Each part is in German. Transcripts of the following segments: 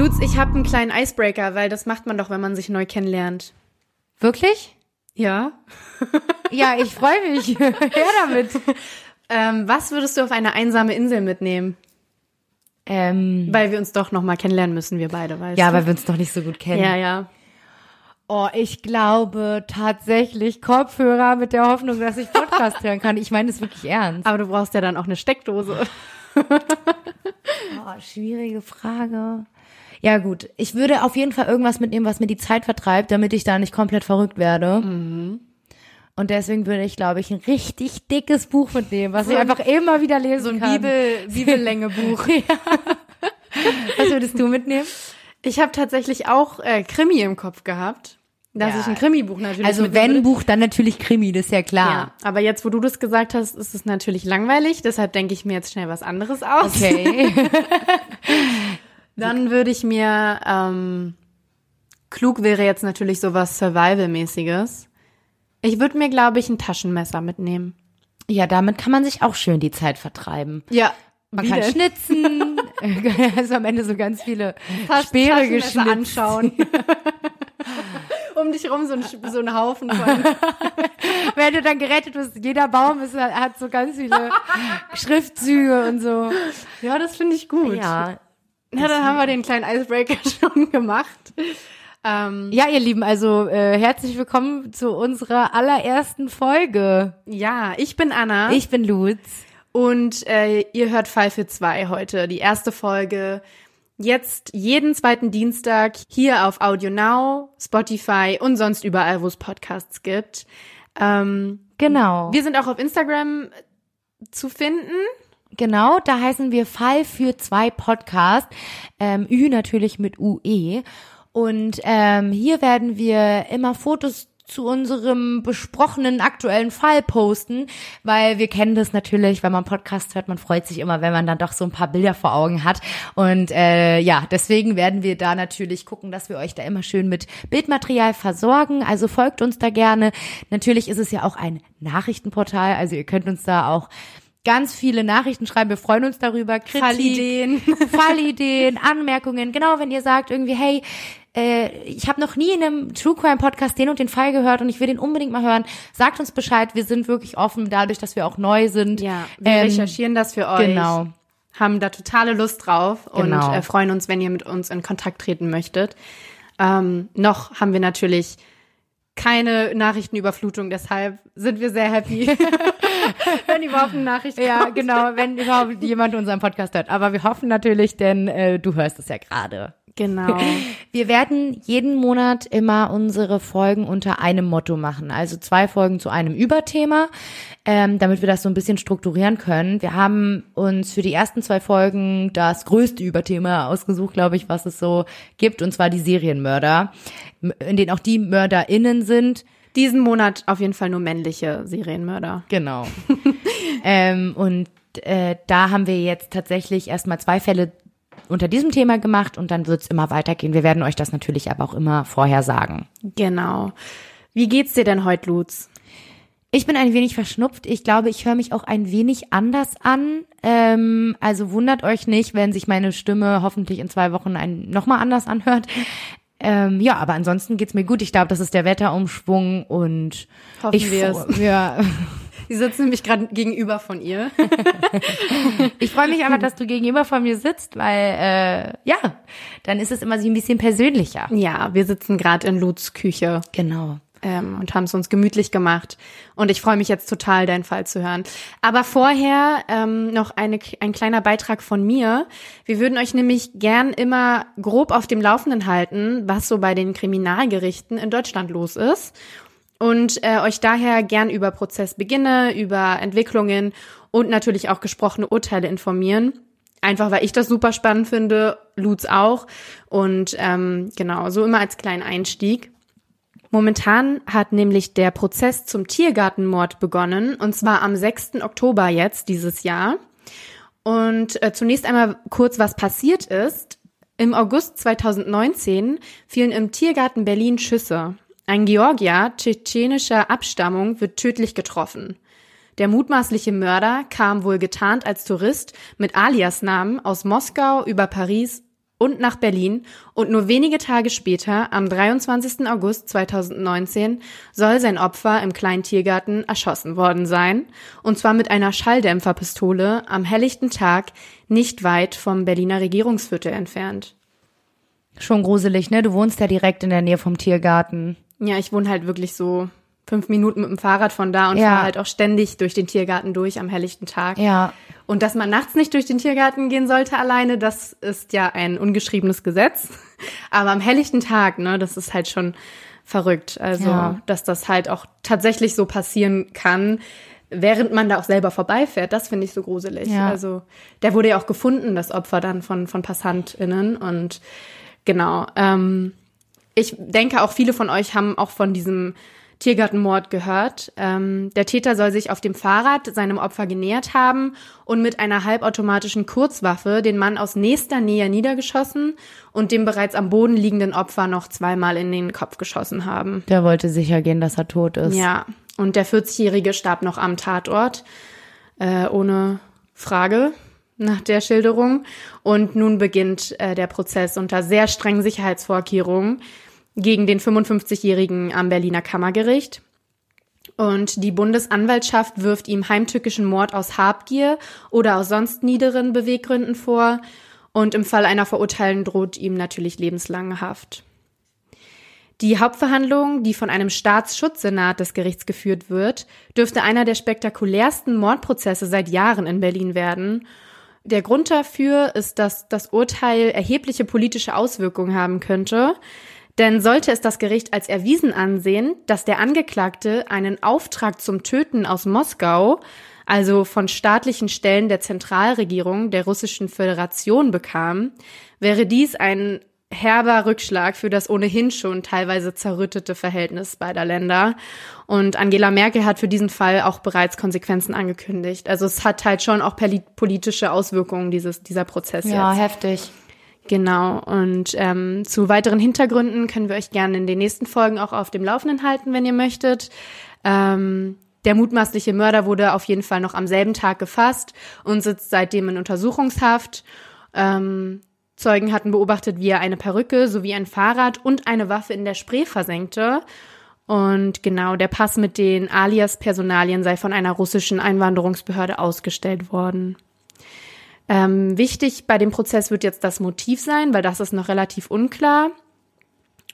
Lutz, ich habe einen kleinen Icebreaker, weil das macht man doch, wenn man sich neu kennenlernt. Wirklich? Ja. Ja, ich freue mich. Her damit. Ähm, was würdest du auf eine einsame Insel mitnehmen? Ähm, Weil wir uns doch noch mal kennenlernen müssen, wir beide, weißt ja, du? weil wir uns noch nicht so gut kennen. Ja, ja. Oh, ich glaube tatsächlich Kopfhörer mit der Hoffnung, dass ich Podcast hören kann. Ich meine es wirklich ernst. Aber du brauchst ja dann auch eine Steckdose. Oh, schwierige Frage. Ja gut, ich würde auf jeden Fall irgendwas mitnehmen, was mir die Zeit vertreibt, damit ich da nicht komplett verrückt werde. Und deswegen würde ich, glaube ich, ein richtig dickes Buch mitnehmen, was ich einfach immer wieder lesen So ein kann. Bibel, Bibellänge-Buch. Was würdest du mitnehmen? Ich habe tatsächlich auch äh, Krimi im Kopf gehabt. Dass Ja. ich ein Krimi-Buch natürlich Also wenn würde. Buch, dann natürlich Krimi, das ist ja klar. Ja, aber jetzt, wo du das gesagt hast, ist es natürlich langweilig. Deshalb denke ich mir jetzt schnell was anderes aus. Okay. Dann würde ich mir, ähm, klug wäre jetzt natürlich sowas Survival-mäßiges. Ich würde mir, glaube ich, ein Taschenmesser mitnehmen. ja, damit kann man sich auch schön die Zeit vertreiben. Ja, Man kann schnitzen, also am Ende so ganz viele Speere Taschenmesser geschnitzt. anschauen. um dich rum so ein, so ein Haufen von. Wenn du dann gerettet wirst, jeder Baum ist, hat so ganz viele Schriftzüge und so. Ja, das finde ich gut. Ja. Na, dann haben wir den kleinen Icebreaker schon gemacht. Ähm, Ja, ihr Lieben, also äh, herzlich willkommen zu unserer allerersten Folge. ja, ich bin Anna. Ich bin Lutz. Und äh, ihr hört Fall für zwei heute, die erste Folge. Jetzt jeden zweiten Dienstag hier auf Audio Now, Spotify und sonst überall, wo es Podcasts gibt. Ähm, Genau. wir sind auch auf Instagram zu finden. Genau, da heißen wir Fall für zwei Podcast. Ähm, Ü natürlich mit UE. Und ähm, hier werden wir immer Fotos zu unserem besprochenen aktuellen Fall posten, weil wir kennen das natürlich, wenn man Podcast hört, man freut sich immer, wenn man dann doch so ein paar Bilder vor Augen hat. Und äh, ja, deswegen werden wir da natürlich gucken, dass wir euch da immer schön mit Bildmaterial versorgen. Also folgt uns da gerne. Natürlich ist es ja auch ein Nachrichtenportal, also ihr könnt uns da auch ganz viele Nachrichten schreiben. Wir freuen uns darüber. Kritik, Fallideen. Fallideen, Anmerkungen. Genau, wenn ihr sagt irgendwie, hey, äh, ich habe noch nie in einem True Crime Podcast den und den Fall gehört und ich will den unbedingt mal hören. Sagt uns Bescheid. Wir sind wirklich offen, dadurch, dass wir auch neu sind. Ja, wir Ähm, recherchieren das für euch. Genau. Haben da totale Lust drauf Genau. und äh, freuen uns, wenn ihr mit uns in Kontakt treten möchtet. Ähm, noch haben wir natürlich keine Nachrichtenüberflutung, deshalb sind wir sehr happy, wenn überhaupt eine Nachricht Ja, kommt. genau, wenn überhaupt jemand unseren Podcast hört. Aber wir hoffen natürlich, denn äh, du hörst es ja gerade. Genau. Wir werden jeden Monat immer unsere Folgen unter einem Motto machen. Also zwei Folgen zu einem Überthema, ähm, damit wir das so ein bisschen strukturieren können. Wir haben uns für die ersten zwei Folgen das größte Überthema ausgesucht, glaube ich, was es so gibt, und zwar die Serienmörder, in denen auch die MörderInnen sind. Diesen Monat auf jeden Fall nur männliche Serienmörder. Genau. ähm, und äh, da haben wir jetzt tatsächlich erstmal zwei Fälle unter diesem Thema gemacht und dann wird's immer weitergehen. Wir werden euch das natürlich aber auch immer vorher sagen. Genau. Wie geht's dir denn heute, Lutz? Ich bin ein wenig verschnupft. Ich glaube, ich höre mich auch ein wenig anders an. Ähm, also wundert euch nicht, wenn sich meine Stimme hoffentlich in zwei Wochen ein, nochmal anders anhört. Ähm, ja, aber ansonsten geht's mir gut. Ich glaube, das ist der Wetterumschwung und Hoffen ich wir fro- es. Ja, Sie sitzt nämlich gerade gegenüber von ihr. ich freue mich aber, dass du gegenüber von mir sitzt, weil äh, ja, dann ist es immer so ein bisschen persönlicher. Ja, wir sitzen gerade in Lutz Küche. Genau. ähm, und haben es uns gemütlich gemacht. Und ich freue mich jetzt total, deinen Fall zu hören. Aber vorher ähm, noch eine, ein kleiner Beitrag von mir. Wir würden euch nämlich gern immer grob auf dem Laufenden halten, was so bei den Kriminalgerichten in Deutschland los ist. Und äh, euch daher gern über Prozessbeginne, über Entwicklungen und natürlich auch gesprochene Urteile informieren. Einfach weil ich das super spannend finde, Lutz auch. Und ähm, genau, so immer als kleinen Einstieg. Momentan hat nämlich der Prozess zum Tiergartenmord begonnen, und zwar am 6. Oktober jetzt dieses Jahr. Und äh, zunächst einmal kurz, was passiert ist. Im August 2019 fielen im Tiergarten Berlin Schüsse. Ein Georgier tschetschenischer Abstammung wird tödlich getroffen. Der mutmaßliche Mörder kam wohl getarnt als Tourist mit Aliasnamen aus Moskau über Paris und nach Berlin und nur wenige Tage später, am 23. August 2019, soll sein Opfer im kleinen Tiergarten erschossen worden sein, und zwar mit einer Schalldämpferpistole am helllichten Tag nicht weit vom Berliner Regierungsviertel entfernt. Schon gruselig, ne? Du wohnst ja direkt in der Nähe vom Tiergarten. Ja, ich wohne halt wirklich so fünf Minuten mit dem Fahrrad von da und Ja. fahre halt auch ständig durch den Tiergarten durch am helllichten Tag. Ja. Und dass man nachts nicht durch den Tiergarten gehen sollte alleine, das ist ja ein ungeschriebenes Gesetz. Aber am helllichten Tag, ne, das ist halt schon verrückt. Also, Ja. dass das halt auch tatsächlich so passieren kann, während man da auch selber vorbeifährt, das finde ich so gruselig. Ja. Also, der wurde ja auch gefunden, das Opfer dann von, von PassantInnen. Und genau, ähm, ich denke auch viele von euch haben auch von diesem Tiergartenmord gehört. Ähm, der Täter soll sich auf dem Fahrrad seinem Opfer genähert haben und mit einer halbautomatischen Kurzwaffe den Mann aus nächster Nähe niedergeschossen und dem bereits am Boden liegenden Opfer noch zweimal in den Kopf geschossen haben. Der wollte sicher gehen, dass er tot ist. Ja, und der 40-Jährige starb noch am Tatort, äh, ohne Frage nach der Schilderung. Und nun beginnt äh, der Prozess unter sehr strengen Sicherheitsvorkehrungen gegen den 55-Jährigen am Berliner Kammergericht. Und die Bundesanwaltschaft wirft ihm heimtückischen Mord aus Habgier oder aus sonst niederen Beweggründen vor. Und im Fall einer Verurteilung droht ihm natürlich lebenslange Haft. Die Hauptverhandlung, die von einem Staatsschutzsenat des Gerichts geführt wird, dürfte einer der spektakulärsten Mordprozesse seit Jahren in Berlin werden. Der Grund dafür ist, dass das Urteil erhebliche politische Auswirkungen haben könnte. Denn sollte es das Gericht als erwiesen ansehen, dass der Angeklagte einen Auftrag zum Töten aus Moskau, also von staatlichen Stellen der Zentralregierung der Russischen Föderation bekam, wäre dies ein herber Rückschlag für das ohnehin schon teilweise zerrüttete Verhältnis beider Länder. Und Angela Merkel hat für diesen Fall auch bereits Konsequenzen angekündigt. Also es hat halt schon auch poli- politische Auswirkungen, dieses, dieser Prozess Ja, jetzt. heftig. Genau. Und ähm, zu weiteren Hintergründen können wir euch gerne in den nächsten Folgen auch auf dem Laufenden halten, wenn ihr möchtet. Ähm, der mutmaßliche Mörder wurde auf jeden Fall noch am selben Tag gefasst und sitzt seitdem in Untersuchungshaft. Ähm, Zeugen hatten beobachtet, wie er eine Perücke sowie ein Fahrrad und eine Waffe in der Spree versenkte. Und genau, der Pass mit den Alias-Personalien sei von einer russischen Einwanderungsbehörde ausgestellt worden. Ähm, wichtig bei dem Prozess wird jetzt das Motiv sein, weil das ist noch relativ unklar.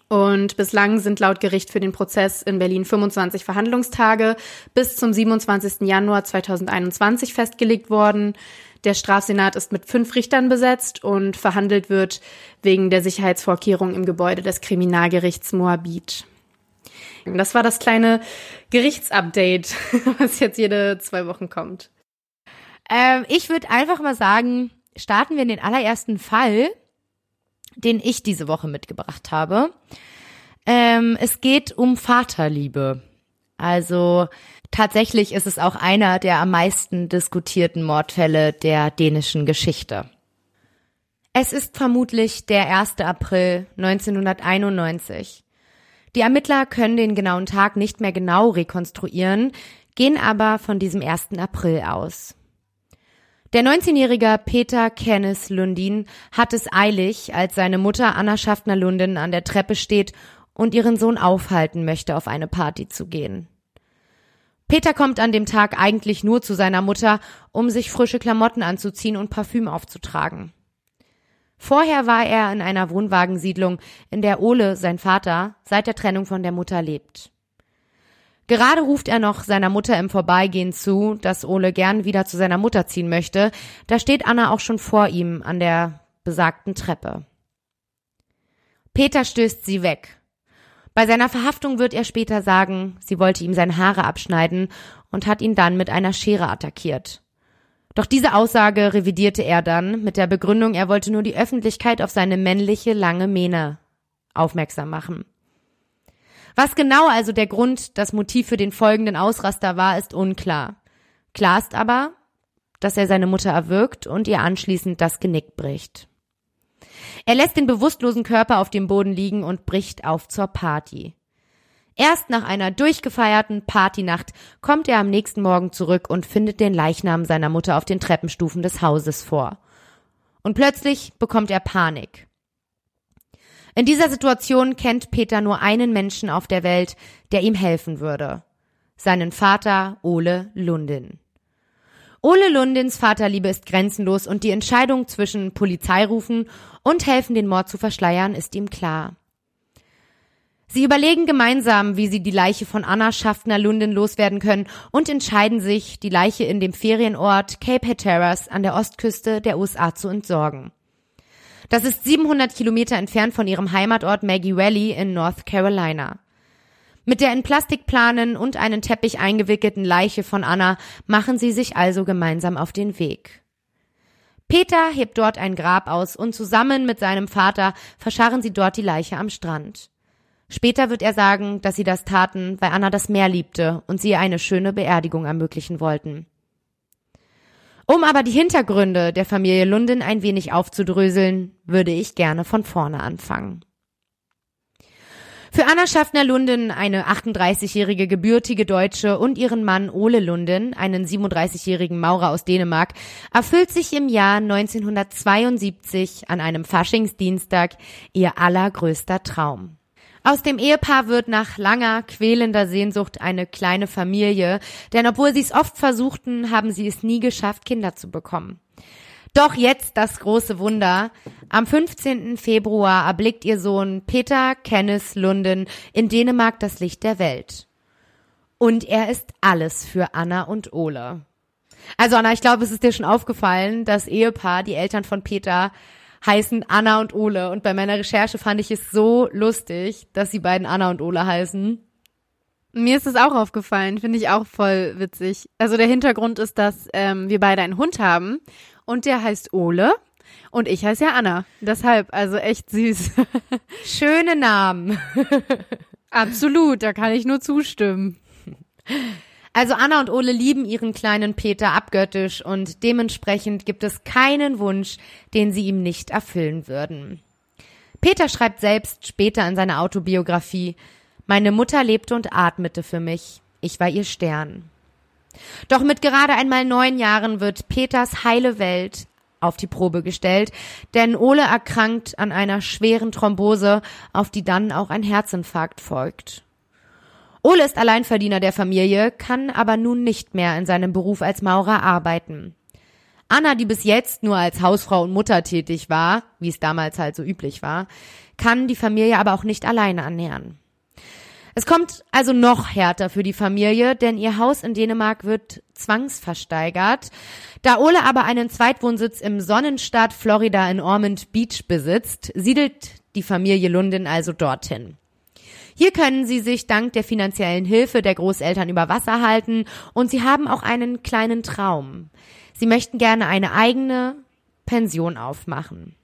Und bislang sind laut Gericht für den Prozess in Berlin 25 Verhandlungstage bis zum 27. Januar 2021 festgelegt worden. Der Strafsenat ist mit fünf Richtern besetzt und verhandelt wird wegen der Sicherheitsvorkehrungen im Gebäude des Kriminalgerichts Moabit. Das war das kleine Gerichtsupdate, was jetzt jede zwei Wochen kommt. Ähm, ich würde einfach mal sagen, starten wir in den allerersten Fall, den ich diese Woche mitgebracht habe. Ähm, es geht um Vaterliebe. Also tatsächlich ist es auch einer der am meisten diskutierten Mordfälle der dänischen Geschichte. Es ist vermutlich der 1. April 1991. Die Ermittler können den genauen Tag nicht mehr genau rekonstruieren, gehen aber von diesem 1. April aus. Der 19-jährige Peter Kenneth Lundin hat es eilig, als seine Mutter Anna Schaffner-Lundin an der Treppe steht und ihren Sohn aufhalten möchte, auf eine Party zu gehen. Peter kommt an dem Tag eigentlich nur zu seiner Mutter, um sich frische Klamotten anzuziehen und Parfüm aufzutragen. Vorher war er in einer Wohnwagensiedlung, in der Ole, sein Vater, seit der Trennung von der Mutter lebt. Gerade ruft er noch seiner Mutter im Vorbeigehen zu, dass Ole gern wieder zu seiner Mutter ziehen möchte. Da steht Anna auch schon vor ihm an der besagten Treppe. Peter stößt sie weg. Bei seiner Verhaftung wird er später sagen, sie wollte ihm seine Haare abschneiden und hat ihn dann mit einer Schere attackiert. Doch diese Aussage revidierte er dann mit der Begründung, er wollte nur die Öffentlichkeit auf seine männliche lange Mähne aufmerksam machen. Was genau also der Grund, das Motiv für den folgenden Ausraster war, ist unklar. Klar ist aber, dass er seine Mutter erwürgt und ihr anschließend das Genick bricht. Er lässt den bewusstlosen Körper auf dem Boden liegen und bricht auf zur Party. Erst nach einer durchgefeierten Partynacht kommt er am nächsten Morgen zurück und findet den Leichnam seiner Mutter auf den Treppenstufen des Hauses vor. Und plötzlich bekommt er Panik. In dieser Situation kennt Peter nur einen Menschen auf der Welt, der ihm helfen würde. Seinen Vater Ole Lundin. Ole Lundins Vaterliebe ist grenzenlos und die Entscheidung zwischen Polizei rufen und helfen, den Mord zu verschleiern, ist ihm klar. Sie überlegen gemeinsam, wie sie die Leiche von Anna Schaffner Lundin loswerden können und entscheiden sich, die Leiche in dem Ferienort Cape Hatteras an der Ostküste der USA zu entsorgen. Das ist 700 Kilometer entfernt von ihrem Heimatort Maggie Valley in North Carolina. Mit der in Plastikplanen und einen Teppich eingewickelten Leiche von Anna machen sie sich also gemeinsam auf den Weg. Peter hebt dort ein Grab aus und zusammen mit seinem Vater verscharren sie dort die Leiche am Strand. Später wird er sagen, dass sie das taten, weil Anna das Meer liebte und sie eine schöne Beerdigung ermöglichen wollten. Um aber die Hintergründe der Familie Lundin ein wenig aufzudröseln, würde ich gerne von vorne anfangen. Für Anna Schaffner Lundin, eine 38-jährige gebürtige Deutsche und ihren Mann Ole Lundin, einen 37-jährigen Maurer aus Dänemark, erfüllt sich im Jahr 1972 an einem Faschingsdienstag ihr allergrößter Traum. Aus dem Ehepaar wird nach langer, quälender Sehnsucht eine kleine Familie, denn obwohl sie es oft versuchten, haben sie es nie geschafft, Kinder zu bekommen. Doch jetzt das große Wunder. Am 15. Februar erblickt ihr Sohn Peter Kenneth Lunden in Dänemark das Licht der Welt. Und er ist alles für Anna und Ole. Also Anna, ich glaube, es ist dir schon aufgefallen, das Ehepaar, die Eltern von Peter, heißen Anna und Ole. Und bei meiner Recherche fand ich es so lustig, dass sie beiden Anna und Ole heißen. Mir ist es auch aufgefallen, finde ich auch voll witzig. Also der Hintergrund ist, dass ähm, wir beide einen Hund haben und der heißt Ole und ich heiße ja Anna. Deshalb, also echt süß. Schöne Namen. Absolut, da kann ich nur zustimmen. Also Anna und Ole lieben ihren kleinen Peter abgöttisch und dementsprechend gibt es keinen Wunsch, den sie ihm nicht erfüllen würden. Peter schreibt selbst später in seiner Autobiografie, meine Mutter lebte und atmete für mich. Ich war ihr Stern. Doch mit gerade einmal neun Jahren wird Peters heile Welt auf die Probe gestellt, denn Ole erkrankt an einer schweren Thrombose, auf die dann auch ein Herzinfarkt folgt. Ole ist Alleinverdiener der Familie, kann aber nun nicht mehr in seinem Beruf als Maurer arbeiten. Anna, die bis jetzt nur als Hausfrau und Mutter tätig war, wie es damals halt so üblich war, kann die Familie aber auch nicht alleine ernähren. Es kommt also noch härter für die Familie, denn ihr Haus in Dänemark wird zwangsversteigert. Da Ole aber einen Zweitwohnsitz im Sonnenstaat Florida in Ormond Beach besitzt, siedelt die Familie Lundin also dorthin. Hier können sie sich dank der finanziellen Hilfe der Großeltern über Wasser halten und sie haben auch einen kleinen Traum. Sie möchten gerne eine eigene Pension aufmachen.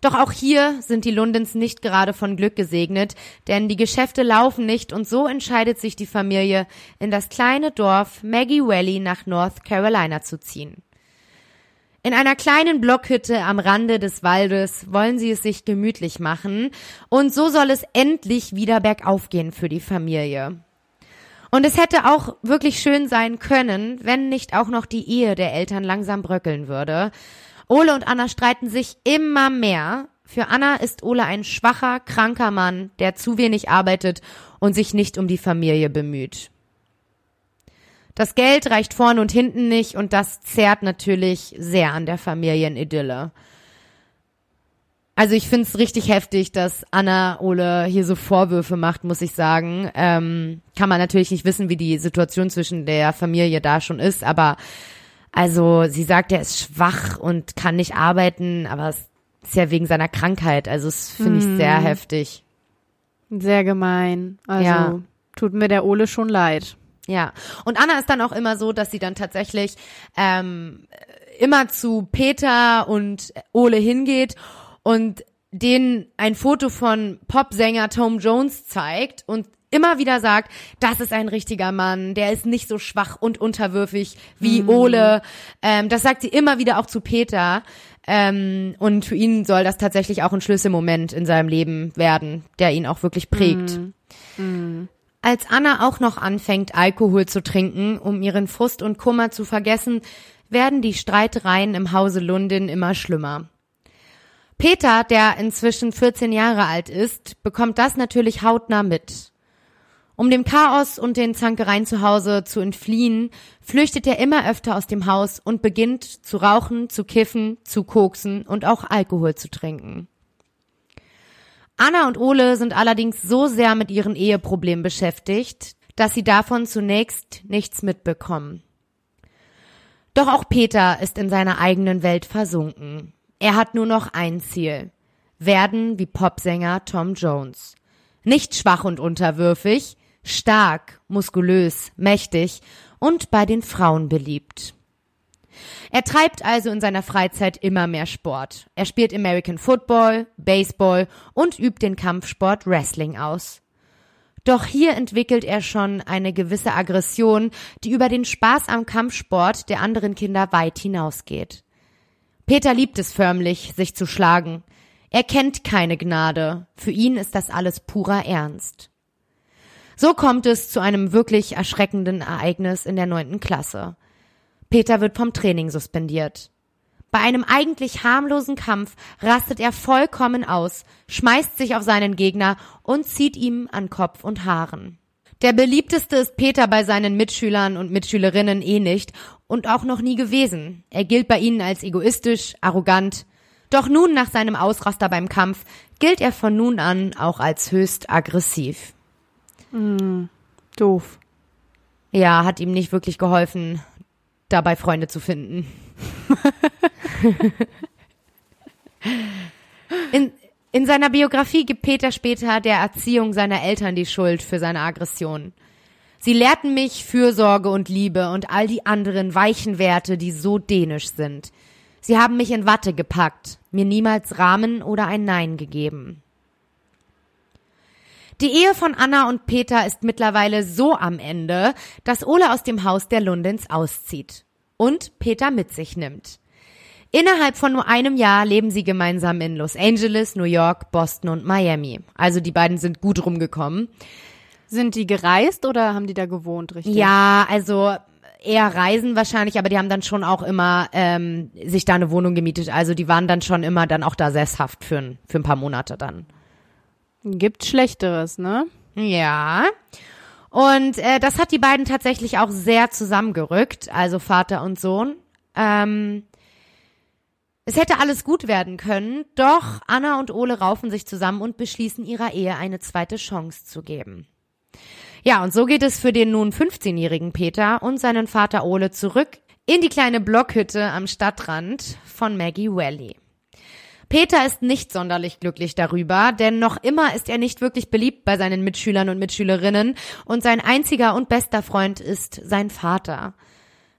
Doch auch hier sind die Lundens nicht gerade von Glück gesegnet, denn die Geschäfte laufen nicht und so entscheidet sich die Familie, in das kleine Dorf Maggie Valley nach North Carolina zu ziehen. In einer kleinen Blockhütte am Rande des Waldes wollen sie es sich gemütlich machen und so soll es endlich wieder bergauf gehen für die Familie. Und es hätte auch wirklich schön sein können, wenn nicht auch noch die Ehe der Eltern langsam bröckeln würde. Ole und Anna streiten sich immer mehr. Für Anna ist Ole ein schwacher, kranker Mann, der zu wenig arbeitet und sich nicht um die Familie bemüht. Das Geld reicht vorn und hinten nicht und das zerrt natürlich sehr an der Familienidylle. Also ich finde es richtig heftig, dass Anna Ole hier so Vorwürfe macht, muss ich sagen. Ähm, kann man natürlich nicht wissen, wie die Situation zwischen der Familie da schon ist, aber also sie sagt, er ist schwach und kann nicht arbeiten, aber es ist ja wegen seiner Krankheit. Also es finde ich sehr mhm. heftig. Sehr gemein. Also ja. tut mir der Ole schon leid. Ja, und Anna ist dann auch immer so, dass sie dann tatsächlich ähm, immer zu Peter und Ole hingeht und denen ein Foto von Popsänger Tom Jones zeigt und immer wieder sagt, das ist ein richtiger Mann, der ist nicht so schwach und unterwürfig wie mhm. Ole. Ähm, das sagt sie immer wieder auch zu Peter. Ähm, und für ihn soll das tatsächlich auch ein Schlüsselmoment in seinem Leben werden, der ihn auch wirklich prägt. Mhm. Mhm. Als Anna auch noch anfängt, Alkohol zu trinken, um ihren Frust und Kummer zu vergessen, werden die Streitereien im Hause Lundin immer schlimmer. Peter, der inzwischen 14 Jahre alt ist, bekommt das natürlich hautnah mit. Um dem Chaos und den Zankereien zu Hause zu entfliehen, flüchtet er immer öfter aus dem Haus und beginnt zu rauchen, zu kiffen, zu koksen und auch Alkohol zu trinken. Anna und Ole sind allerdings so sehr mit ihren Eheproblemen beschäftigt, dass sie davon zunächst nichts mitbekommen. Doch auch Peter ist in seiner eigenen Welt versunken. Er hat nur noch ein Ziel. Werden wie Popsänger Tom Jones. Nicht schwach und unterwürfig, stark, muskulös, mächtig und bei den Frauen beliebt. Er treibt also in seiner Freizeit immer mehr Sport. Er spielt American Football, Baseball und übt den Kampfsport Wrestling aus. Doch hier entwickelt er schon eine gewisse Aggression, die über den Spaß am Kampfsport der anderen Kinder weit hinausgeht. Peter liebt es förmlich, sich zu schlagen. Er kennt keine Gnade. Für ihn ist das alles purer Ernst. So kommt es zu einem wirklich erschreckenden Ereignis in der neunten Klasse. Peter wird vom Training suspendiert. Bei einem eigentlich harmlosen Kampf rastet er vollkommen aus, schmeißt sich auf seinen Gegner und zieht ihm an Kopf und Haaren. Der beliebteste ist Peter bei seinen Mitschülern und Mitschülerinnen eh nicht und auch noch nie gewesen. Er gilt bei ihnen als egoistisch, arrogant. Doch nun nach seinem Ausraster beim Kampf gilt er von nun an auch als höchst aggressiv. Mm, doof. Ja, hat ihm nicht wirklich geholfen, dabei Freunde zu finden. in, in seiner Biografie gibt Peter später der Erziehung seiner Eltern die Schuld für seine Aggression. Sie lehrten mich Fürsorge und Liebe und all die anderen weichen Werte, die so dänisch sind. Sie haben mich in Watte gepackt, mir niemals Rahmen oder ein Nein gegeben. Die Ehe von Anna und Peter ist mittlerweile so am Ende, dass Ole aus dem Haus der Lundens auszieht und Peter mit sich nimmt. Innerhalb von nur einem Jahr leben sie gemeinsam in Los Angeles, New York, Boston und Miami. Also die beiden sind gut rumgekommen. Sind die gereist oder haben die da gewohnt, richtig? Ja, also eher reisen wahrscheinlich, aber die haben dann schon auch immer ähm, sich da eine Wohnung gemietet. Also die waren dann schon immer dann auch da sesshaft für ein, für ein paar Monate dann. Gibt Schlechteres, ne? Ja. Und äh, das hat die beiden tatsächlich auch sehr zusammengerückt, also Vater und Sohn. Ähm, es hätte alles gut werden können, doch Anna und Ole raufen sich zusammen und beschließen ihrer Ehe eine zweite Chance zu geben. Ja, und so geht es für den nun 15-jährigen Peter und seinen Vater Ole zurück in die kleine Blockhütte am Stadtrand von Maggie Valley. Peter ist nicht sonderlich glücklich darüber, denn noch immer ist er nicht wirklich beliebt bei seinen Mitschülern und Mitschülerinnen und sein einziger und bester Freund ist sein Vater.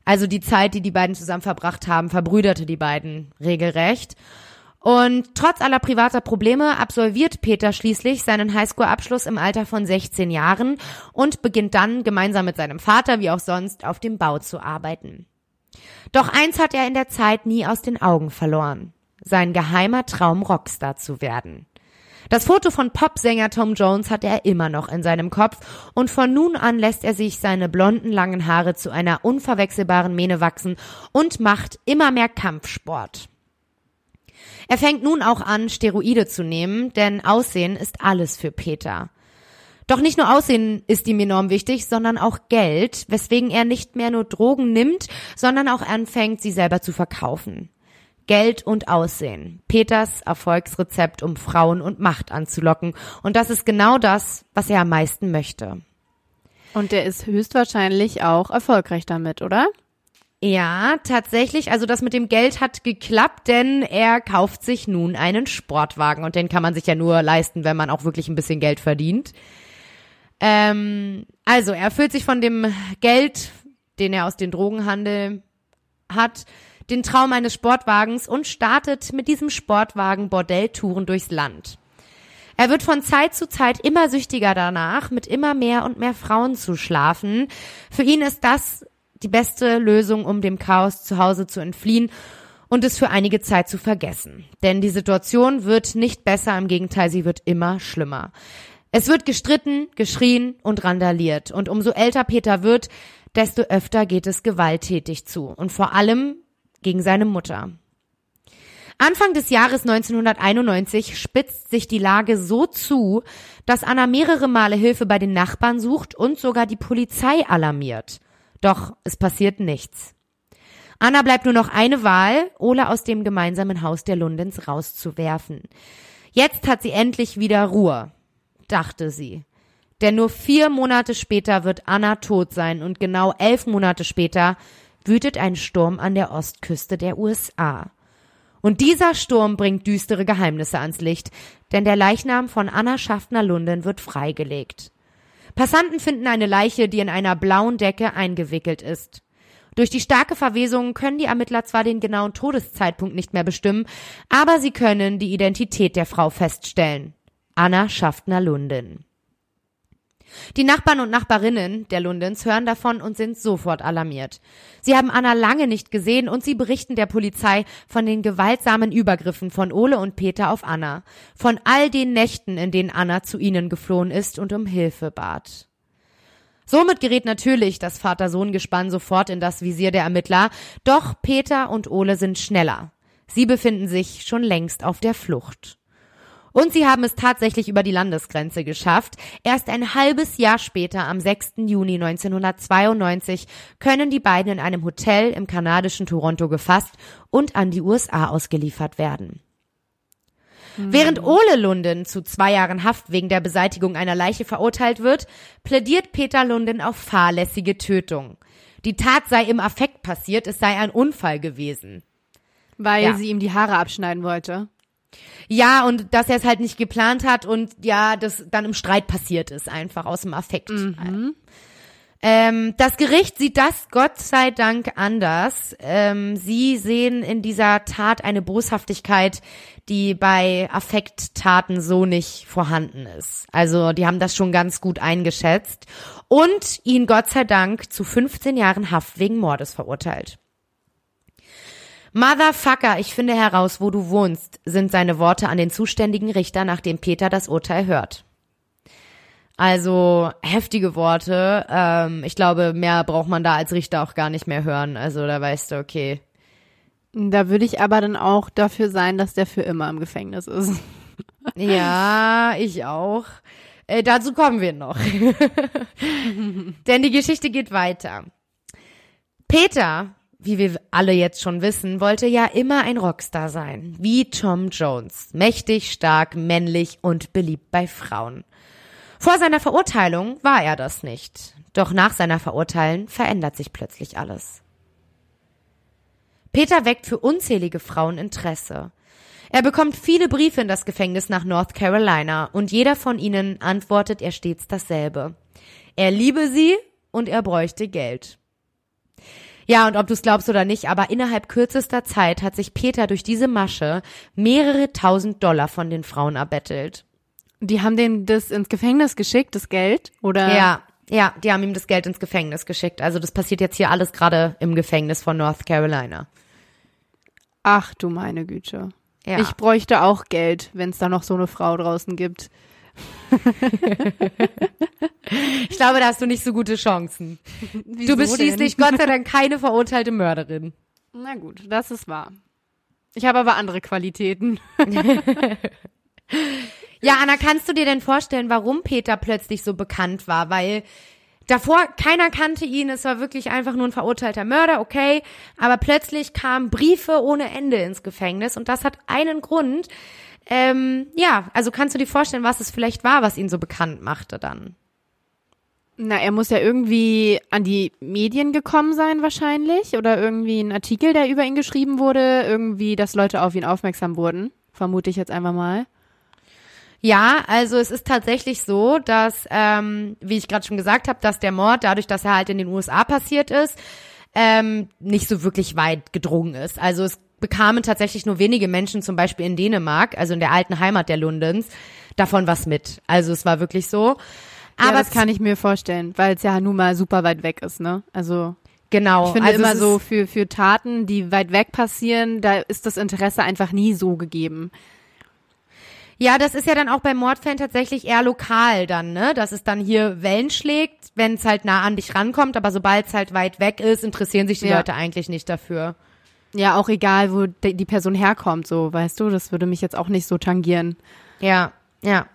Also die Zeit, die die beiden zusammen verbracht haben, verbrüderte die beiden regelrecht. Und trotz aller privater Probleme absolviert Peter schließlich seinen Highschool-Abschluss im Alter von 16 Jahren und beginnt dann gemeinsam mit seinem Vater, wie auch sonst, auf dem Bau zu arbeiten. Doch eins hat er in der Zeit nie aus den Augen verloren sein geheimer Traum Rockstar zu werden. Das Foto von Popsänger Tom Jones hat er immer noch in seinem Kopf und von nun an lässt er sich seine blonden langen Haare zu einer unverwechselbaren Mähne wachsen und macht immer mehr Kampfsport. Er fängt nun auch an, Steroide zu nehmen, denn Aussehen ist alles für Peter. Doch nicht nur Aussehen ist ihm enorm wichtig, sondern auch Geld, weswegen er nicht mehr nur Drogen nimmt, sondern auch anfängt, sie selber zu verkaufen. Geld und Aussehen. Peters Erfolgsrezept, um Frauen und Macht anzulocken. Und das ist genau das, was er am meisten möchte. Und der ist höchstwahrscheinlich auch erfolgreich damit, oder? Ja, tatsächlich. Also das mit dem Geld hat geklappt, denn er kauft sich nun einen Sportwagen und den kann man sich ja nur leisten, wenn man auch wirklich ein bisschen Geld verdient. Ähm, also er erfüllt sich von dem Geld, den er aus dem Drogenhandel hat, den Traum eines Sportwagens und startet mit diesem Sportwagen Bordelltouren durchs Land. Er wird von Zeit zu Zeit immer süchtiger danach, mit immer mehr und mehr Frauen zu schlafen. Für ihn ist das die beste Lösung, um dem Chaos zu Hause zu entfliehen und es für einige Zeit zu vergessen. Denn die Situation wird nicht besser, im Gegenteil, sie wird immer schlimmer. Es wird gestritten, geschrien und randaliert. Und umso älter Peter wird, desto öfter geht es gewalttätig zu. Und vor allem gegen seine Mutter. Anfang des Jahres 1991 spitzt sich die Lage so zu, dass Anna mehrere Male Hilfe bei den Nachbarn sucht und sogar die Polizei alarmiert. Doch es passiert nichts. Anna bleibt nur noch eine Wahl, Ole aus dem gemeinsamen Haus der Lundens rauszuwerfen. Jetzt hat sie endlich wieder Ruhe, dachte sie. Denn nur vier Monate später wird Anna tot sein und genau elf Monate später wütet ein Sturm an der Ostküste der USA. Und dieser Sturm bringt düstere Geheimnisse ans Licht, denn der Leichnam von Anna Schaffner-Lunden wird freigelegt. Passanten finden eine Leiche, die in einer blauen Decke eingewickelt ist. Durch die starke Verwesung können die Ermittler zwar den genauen Todeszeitpunkt nicht mehr bestimmen, aber sie können die Identität der Frau feststellen. Anna Schaffner-Lunden. Die Nachbarn und Nachbarinnen der Lundens hören davon und sind sofort alarmiert. Sie haben Anna lange nicht gesehen und sie berichten der Polizei von den gewaltsamen Übergriffen von Ole und Peter auf Anna, von all den Nächten, in denen Anna zu ihnen geflohen ist und um Hilfe bat. Somit gerät natürlich das Vater-Sohn-Gespann sofort in das Visier der Ermittler, doch Peter und Ole sind schneller. Sie befinden sich schon längst auf der Flucht. Und sie haben es tatsächlich über die Landesgrenze geschafft. Erst ein halbes Jahr später, am 6. Juni 1992, können die beiden in einem Hotel im kanadischen Toronto gefasst und an die USA ausgeliefert werden. Mhm. Während Ole Lunden zu zwei Jahren Haft wegen der Beseitigung einer Leiche verurteilt wird, plädiert Peter Lunden auf fahrlässige Tötung. Die Tat sei im Affekt passiert, es sei ein Unfall gewesen. Weil ja. sie ihm die Haare abschneiden wollte. Ja, und dass er es halt nicht geplant hat und ja, das dann im Streit passiert ist, einfach aus dem Affekt. Mhm. Ähm, das Gericht sieht das Gott sei Dank anders. Ähm, sie sehen in dieser Tat eine Boshaftigkeit, die bei Affekttaten so nicht vorhanden ist. Also die haben das schon ganz gut eingeschätzt und ihn Gott sei Dank zu 15 Jahren Haft wegen Mordes verurteilt. Motherfucker, ich finde heraus, wo du wohnst, sind seine Worte an den zuständigen Richter, nachdem Peter das Urteil hört. Also heftige Worte. Ähm, ich glaube, mehr braucht man da als Richter auch gar nicht mehr hören. Also da weißt du, okay. Da würde ich aber dann auch dafür sein, dass der für immer im Gefängnis ist. Ja, ich auch. Äh, dazu kommen wir noch. Denn die Geschichte geht weiter. Peter wie wir alle jetzt schon wissen, wollte ja immer ein Rockstar sein, wie Tom Jones, mächtig, stark, männlich und beliebt bei Frauen. Vor seiner Verurteilung war er das nicht, doch nach seiner Verurteilung verändert sich plötzlich alles. Peter weckt für unzählige Frauen Interesse. Er bekommt viele Briefe in das Gefängnis nach North Carolina und jeder von ihnen antwortet er stets dasselbe. Er liebe sie und er bräuchte Geld. Ja, und ob du es glaubst oder nicht, aber innerhalb kürzester Zeit hat sich Peter durch diese Masche mehrere tausend Dollar von den Frauen erbettelt. Die haben denen das ins Gefängnis geschickt, das Geld, oder? Ja, ja, die haben ihm das Geld ins Gefängnis geschickt. Also das passiert jetzt hier alles gerade im Gefängnis von North Carolina. Ach du meine Güte. Ja. Ich bräuchte auch Geld, wenn es da noch so eine Frau draußen gibt. Ich glaube, da hast du nicht so gute Chancen. Wieso du bist schließlich Gott sei Dank keine verurteilte Mörderin. Na gut, das ist wahr. Ich habe aber andere Qualitäten. ja, Anna, kannst du dir denn vorstellen, warum Peter plötzlich so bekannt war? Weil davor keiner kannte ihn, es war wirklich einfach nur ein verurteilter Mörder, okay, aber plötzlich kamen Briefe ohne Ende ins Gefängnis und das hat einen Grund, ähm, ja, also kannst du dir vorstellen, was es vielleicht war, was ihn so bekannt machte dann? Na, er muss ja irgendwie an die Medien gekommen sein wahrscheinlich oder irgendwie ein Artikel, der über ihn geschrieben wurde, irgendwie, dass Leute auf ihn aufmerksam wurden, vermute ich jetzt einfach mal. Ja, also es ist tatsächlich so, dass, ähm, wie ich gerade schon gesagt habe, dass der Mord, dadurch, dass er halt in den USA passiert ist, ähm, nicht so wirklich weit gedrungen ist. Also es bekamen tatsächlich nur wenige Menschen, zum Beispiel in Dänemark, also in der alten Heimat der Lundens, davon was mit. Also es war wirklich so. Aber ja, das kann ich mir vorstellen, weil es ja nun mal super weit weg ist, ne? Also Genau. Ich finde also immer so für, für Taten, die weit weg passieren, da ist das Interesse einfach nie so gegeben. Ja, das ist ja dann auch bei Mordfällen tatsächlich eher lokal dann, ne? Dass es dann hier Wellen schlägt, wenn es halt nah an dich rankommt, aber sobald es halt weit weg ist, interessieren sich die ja. Leute eigentlich nicht dafür. Ja, auch egal, wo die Person herkommt, so, weißt du, das würde mich jetzt auch nicht so tangieren. Ja, ja.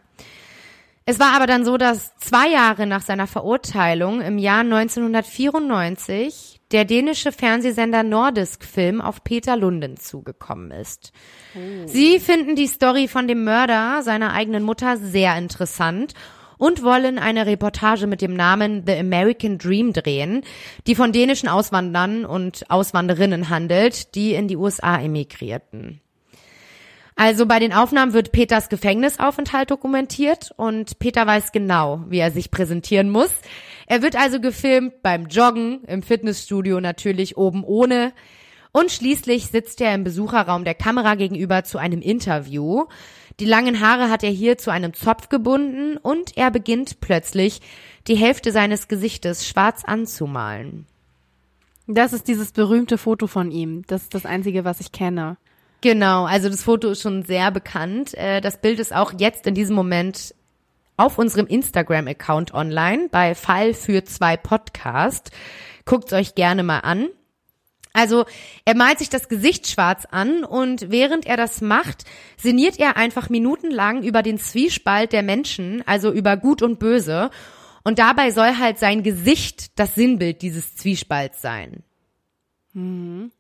Es war aber dann so, dass zwei Jahre nach seiner Verurteilung im Jahr 1994 der dänische Fernsehsender Nordisk Film auf Peter Lunden zugekommen ist. Oh. Sie finden die Story von dem Mörder seiner eigenen Mutter sehr interessant und wollen eine Reportage mit dem Namen The American Dream drehen, die von dänischen Auswandern und Auswanderinnen handelt, die in die USA emigrierten. Also bei den Aufnahmen wird Peters Gefängnisaufenthalt dokumentiert und Peter weiß genau, wie er sich präsentieren muss. Er wird also gefilmt beim Joggen, im Fitnessstudio natürlich oben ohne. Und schließlich sitzt er im Besucherraum der Kamera gegenüber zu einem Interview. Die langen Haare hat er hier zu einem Zopf gebunden und er beginnt plötzlich, die Hälfte seines Gesichtes schwarz anzumalen. Das ist dieses berühmte Foto von ihm. Das ist das einzige, was ich kenne. Genau, also das Foto ist schon sehr bekannt. Äh, das Bild ist auch jetzt in diesem Moment auf unserem Instagram-Account online bei Fall für zwei Podcast. Guckt's euch gerne mal an. Also er malt sich das Gesicht schwarz an und während er das macht, sinniert er einfach minutenlang über den Zwiespalt der Menschen, also über Gut und Böse. Und dabei soll halt sein Gesicht das Sinnbild dieses Zwiespalts sein. Mhm.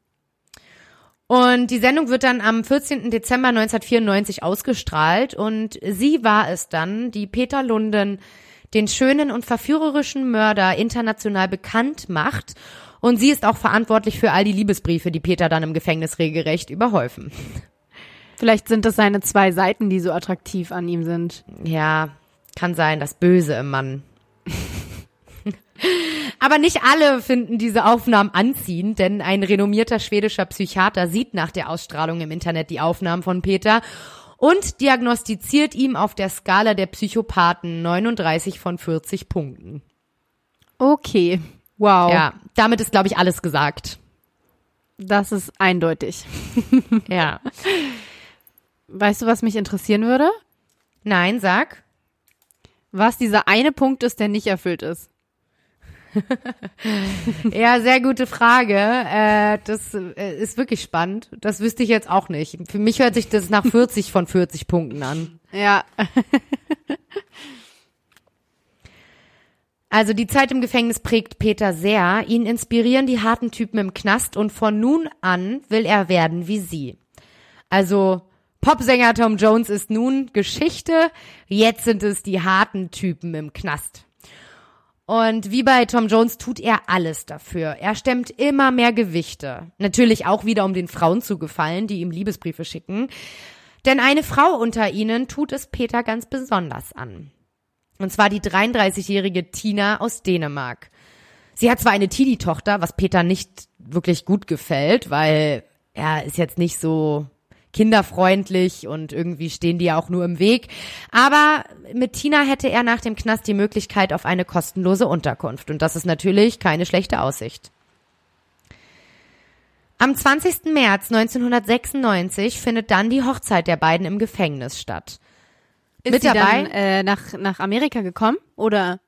Und die Sendung wird dann am 14. Dezember 1994 ausgestrahlt und sie war es dann, die Peter Lunden den schönen und verführerischen Mörder international bekannt macht und sie ist auch verantwortlich für all die Liebesbriefe, die Peter dann im Gefängnis regelrecht überhäufen. Vielleicht sind das seine zwei Seiten, die so attraktiv an ihm sind. Ja, kann sein, das Böse im Mann. Aber nicht alle finden diese Aufnahmen anziehend, denn ein renommierter schwedischer Psychiater sieht nach der Ausstrahlung im Internet die Aufnahmen von Peter und diagnostiziert ihm auf der Skala der Psychopathen 39 von 40 Punkten. Okay, wow. Ja, damit ist, glaube ich, alles gesagt. Das ist eindeutig. ja. Weißt du, was mich interessieren würde? Nein, sag. Was dieser eine Punkt ist, der nicht erfüllt ist. ja, sehr gute Frage. Äh, das äh, ist wirklich spannend. Das wüsste ich jetzt auch nicht. Für mich hört sich das nach 40 von 40 Punkten an. Ja. Also die Zeit im Gefängnis prägt Peter sehr. Ihn inspirieren die harten Typen im Knast und von nun an will er werden wie sie. Also Popsänger Tom Jones ist nun Geschichte. Jetzt sind es die harten Typen im Knast. Und wie bei Tom Jones tut er alles dafür. Er stemmt immer mehr Gewichte. Natürlich auch wieder, um den Frauen zu gefallen, die ihm Liebesbriefe schicken. Denn eine Frau unter ihnen tut es Peter ganz besonders an. Und zwar die 33-jährige Tina aus Dänemark. Sie hat zwar eine Teenie-Tochter, was Peter nicht wirklich gut gefällt, weil er ist jetzt nicht so kinderfreundlich und irgendwie stehen die ja auch nur im Weg. Aber mit Tina hätte er nach dem Knast die Möglichkeit auf eine kostenlose Unterkunft. Und das ist natürlich keine schlechte Aussicht. Am 20. März 1996 findet dann die Hochzeit der beiden im Gefängnis statt. Ist Mit sie dabei dann, äh, nach, nach Amerika gekommen oder?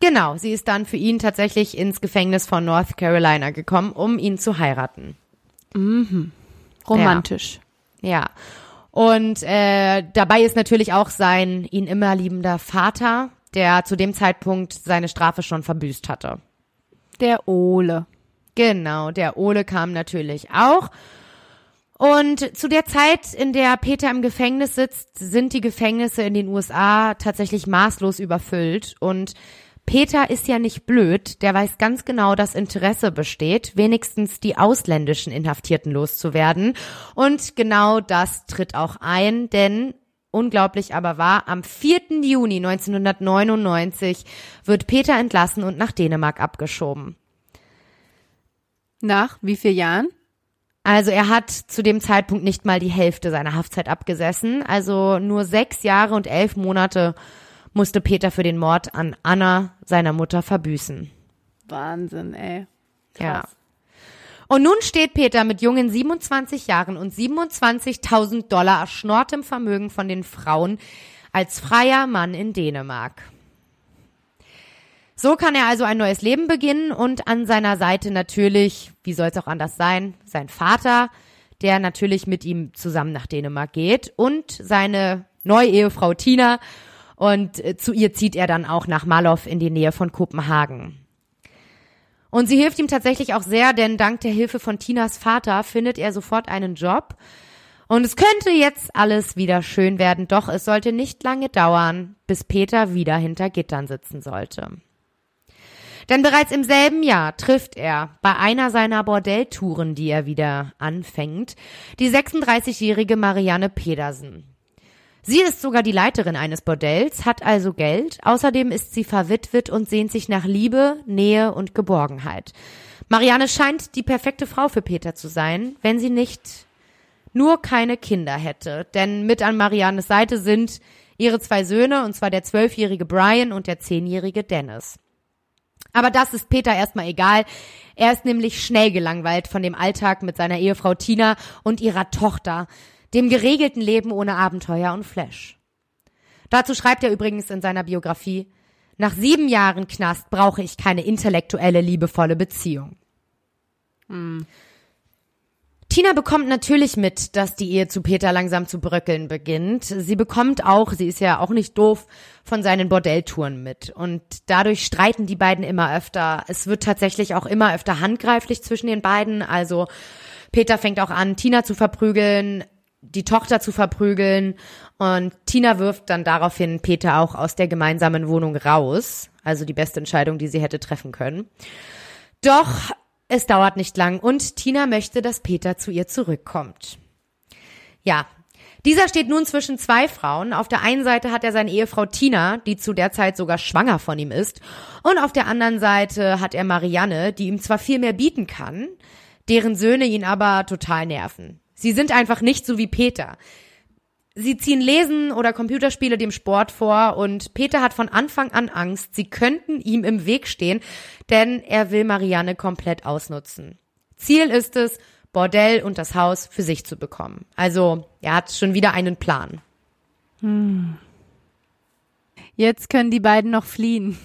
Genau, sie ist dann für ihn tatsächlich ins Gefängnis von North Carolina gekommen, um ihn zu heiraten. Mhm. Romantisch. Ja. Ja. Und äh, dabei ist natürlich auch sein ihn immer liebender Vater, der zu dem Zeitpunkt seine Strafe schon verbüßt hatte. Der Ole. Genau, der Ole kam natürlich auch. Und zu der Zeit, in der Peter im Gefängnis sitzt, sind die Gefängnisse in den USA tatsächlich maßlos überfüllt und Peter ist ja nicht blöd, der weiß ganz genau, dass Interesse besteht, wenigstens die ausländischen Inhaftierten loszuwerden. Und genau das tritt auch ein, denn unglaublich aber wahr, am 4. Juni 1999 wird Peter entlassen und nach Dänemark abgeschoben. Nach wie vielen Jahren? Also er hat zu dem Zeitpunkt nicht mal die Hälfte seiner Haftzeit abgesessen, also nur sechs Jahre und elf Monate musste Peter für den Mord an Anna, seiner Mutter, verbüßen. Wahnsinn, ey. Krass. Ja. Und nun steht Peter mit jungen 27 Jahren und 27.000 Dollar erschnortem Vermögen von den Frauen als freier Mann in Dänemark. So kann er also ein neues Leben beginnen und an seiner Seite natürlich, wie soll es auch anders sein, sein Vater, der natürlich mit ihm zusammen nach Dänemark geht und seine neue Ehefrau Tina und äh, zu ihr zieht er dann auch nach Malow in die Nähe von Kopenhagen. Und sie hilft ihm tatsächlich auch sehr, denn dank der Hilfe von Tinas Vater findet er sofort einen Job. Und es könnte jetzt alles wieder schön werden, doch es sollte nicht lange dauern, bis Peter wieder hinter Gittern sitzen sollte. Denn bereits im selben Jahr trifft er bei einer seiner Bordelltouren, die er wieder anfängt, die 36-jährige Marianne Pedersen. Sie ist sogar die Leiterin eines Bordells, hat also Geld, außerdem ist sie verwitwet und sehnt sich nach Liebe, Nähe und Geborgenheit. Marianne scheint die perfekte Frau für Peter zu sein, wenn sie nicht nur keine Kinder hätte. Denn mit an Mariannes Seite sind ihre zwei Söhne, und zwar der zwölfjährige Brian und der zehnjährige Dennis. Aber das ist Peter erstmal egal. Er ist nämlich schnell gelangweilt von dem Alltag mit seiner Ehefrau Tina und ihrer Tochter, dem geregelten Leben ohne Abenteuer und Flash. Dazu schreibt er übrigens in seiner Biografie, nach sieben Jahren Knast brauche ich keine intellektuelle, liebevolle Beziehung. Hm. Tina bekommt natürlich mit, dass die Ehe zu Peter langsam zu bröckeln beginnt. Sie bekommt auch, sie ist ja auch nicht doof, von seinen Bordelltouren mit. Und dadurch streiten die beiden immer öfter. Es wird tatsächlich auch immer öfter handgreiflich zwischen den beiden. Also Peter fängt auch an, Tina zu verprügeln, die Tochter zu verprügeln. Und Tina wirft dann daraufhin Peter auch aus der gemeinsamen Wohnung raus. Also die beste Entscheidung, die sie hätte treffen können. Doch es dauert nicht lang und Tina möchte, dass Peter zu ihr zurückkommt. Ja, dieser steht nun zwischen zwei Frauen. Auf der einen Seite hat er seine Ehefrau Tina, die zu der Zeit sogar schwanger von ihm ist. Und auf der anderen Seite hat er Marianne, die ihm zwar viel mehr bieten kann, deren Söhne ihn aber total nerven. Sie sind einfach nicht so wie Peter. Sie ziehen Lesen oder Computerspiele dem Sport vor und Peter hat von Anfang an Angst, sie könnten ihm im Weg stehen, denn er will Marianne komplett ausnutzen. Ziel ist es, Bordell und das Haus für sich zu bekommen. Also er hat schon wieder einen Plan. Hm. Jetzt können die beiden noch fliehen.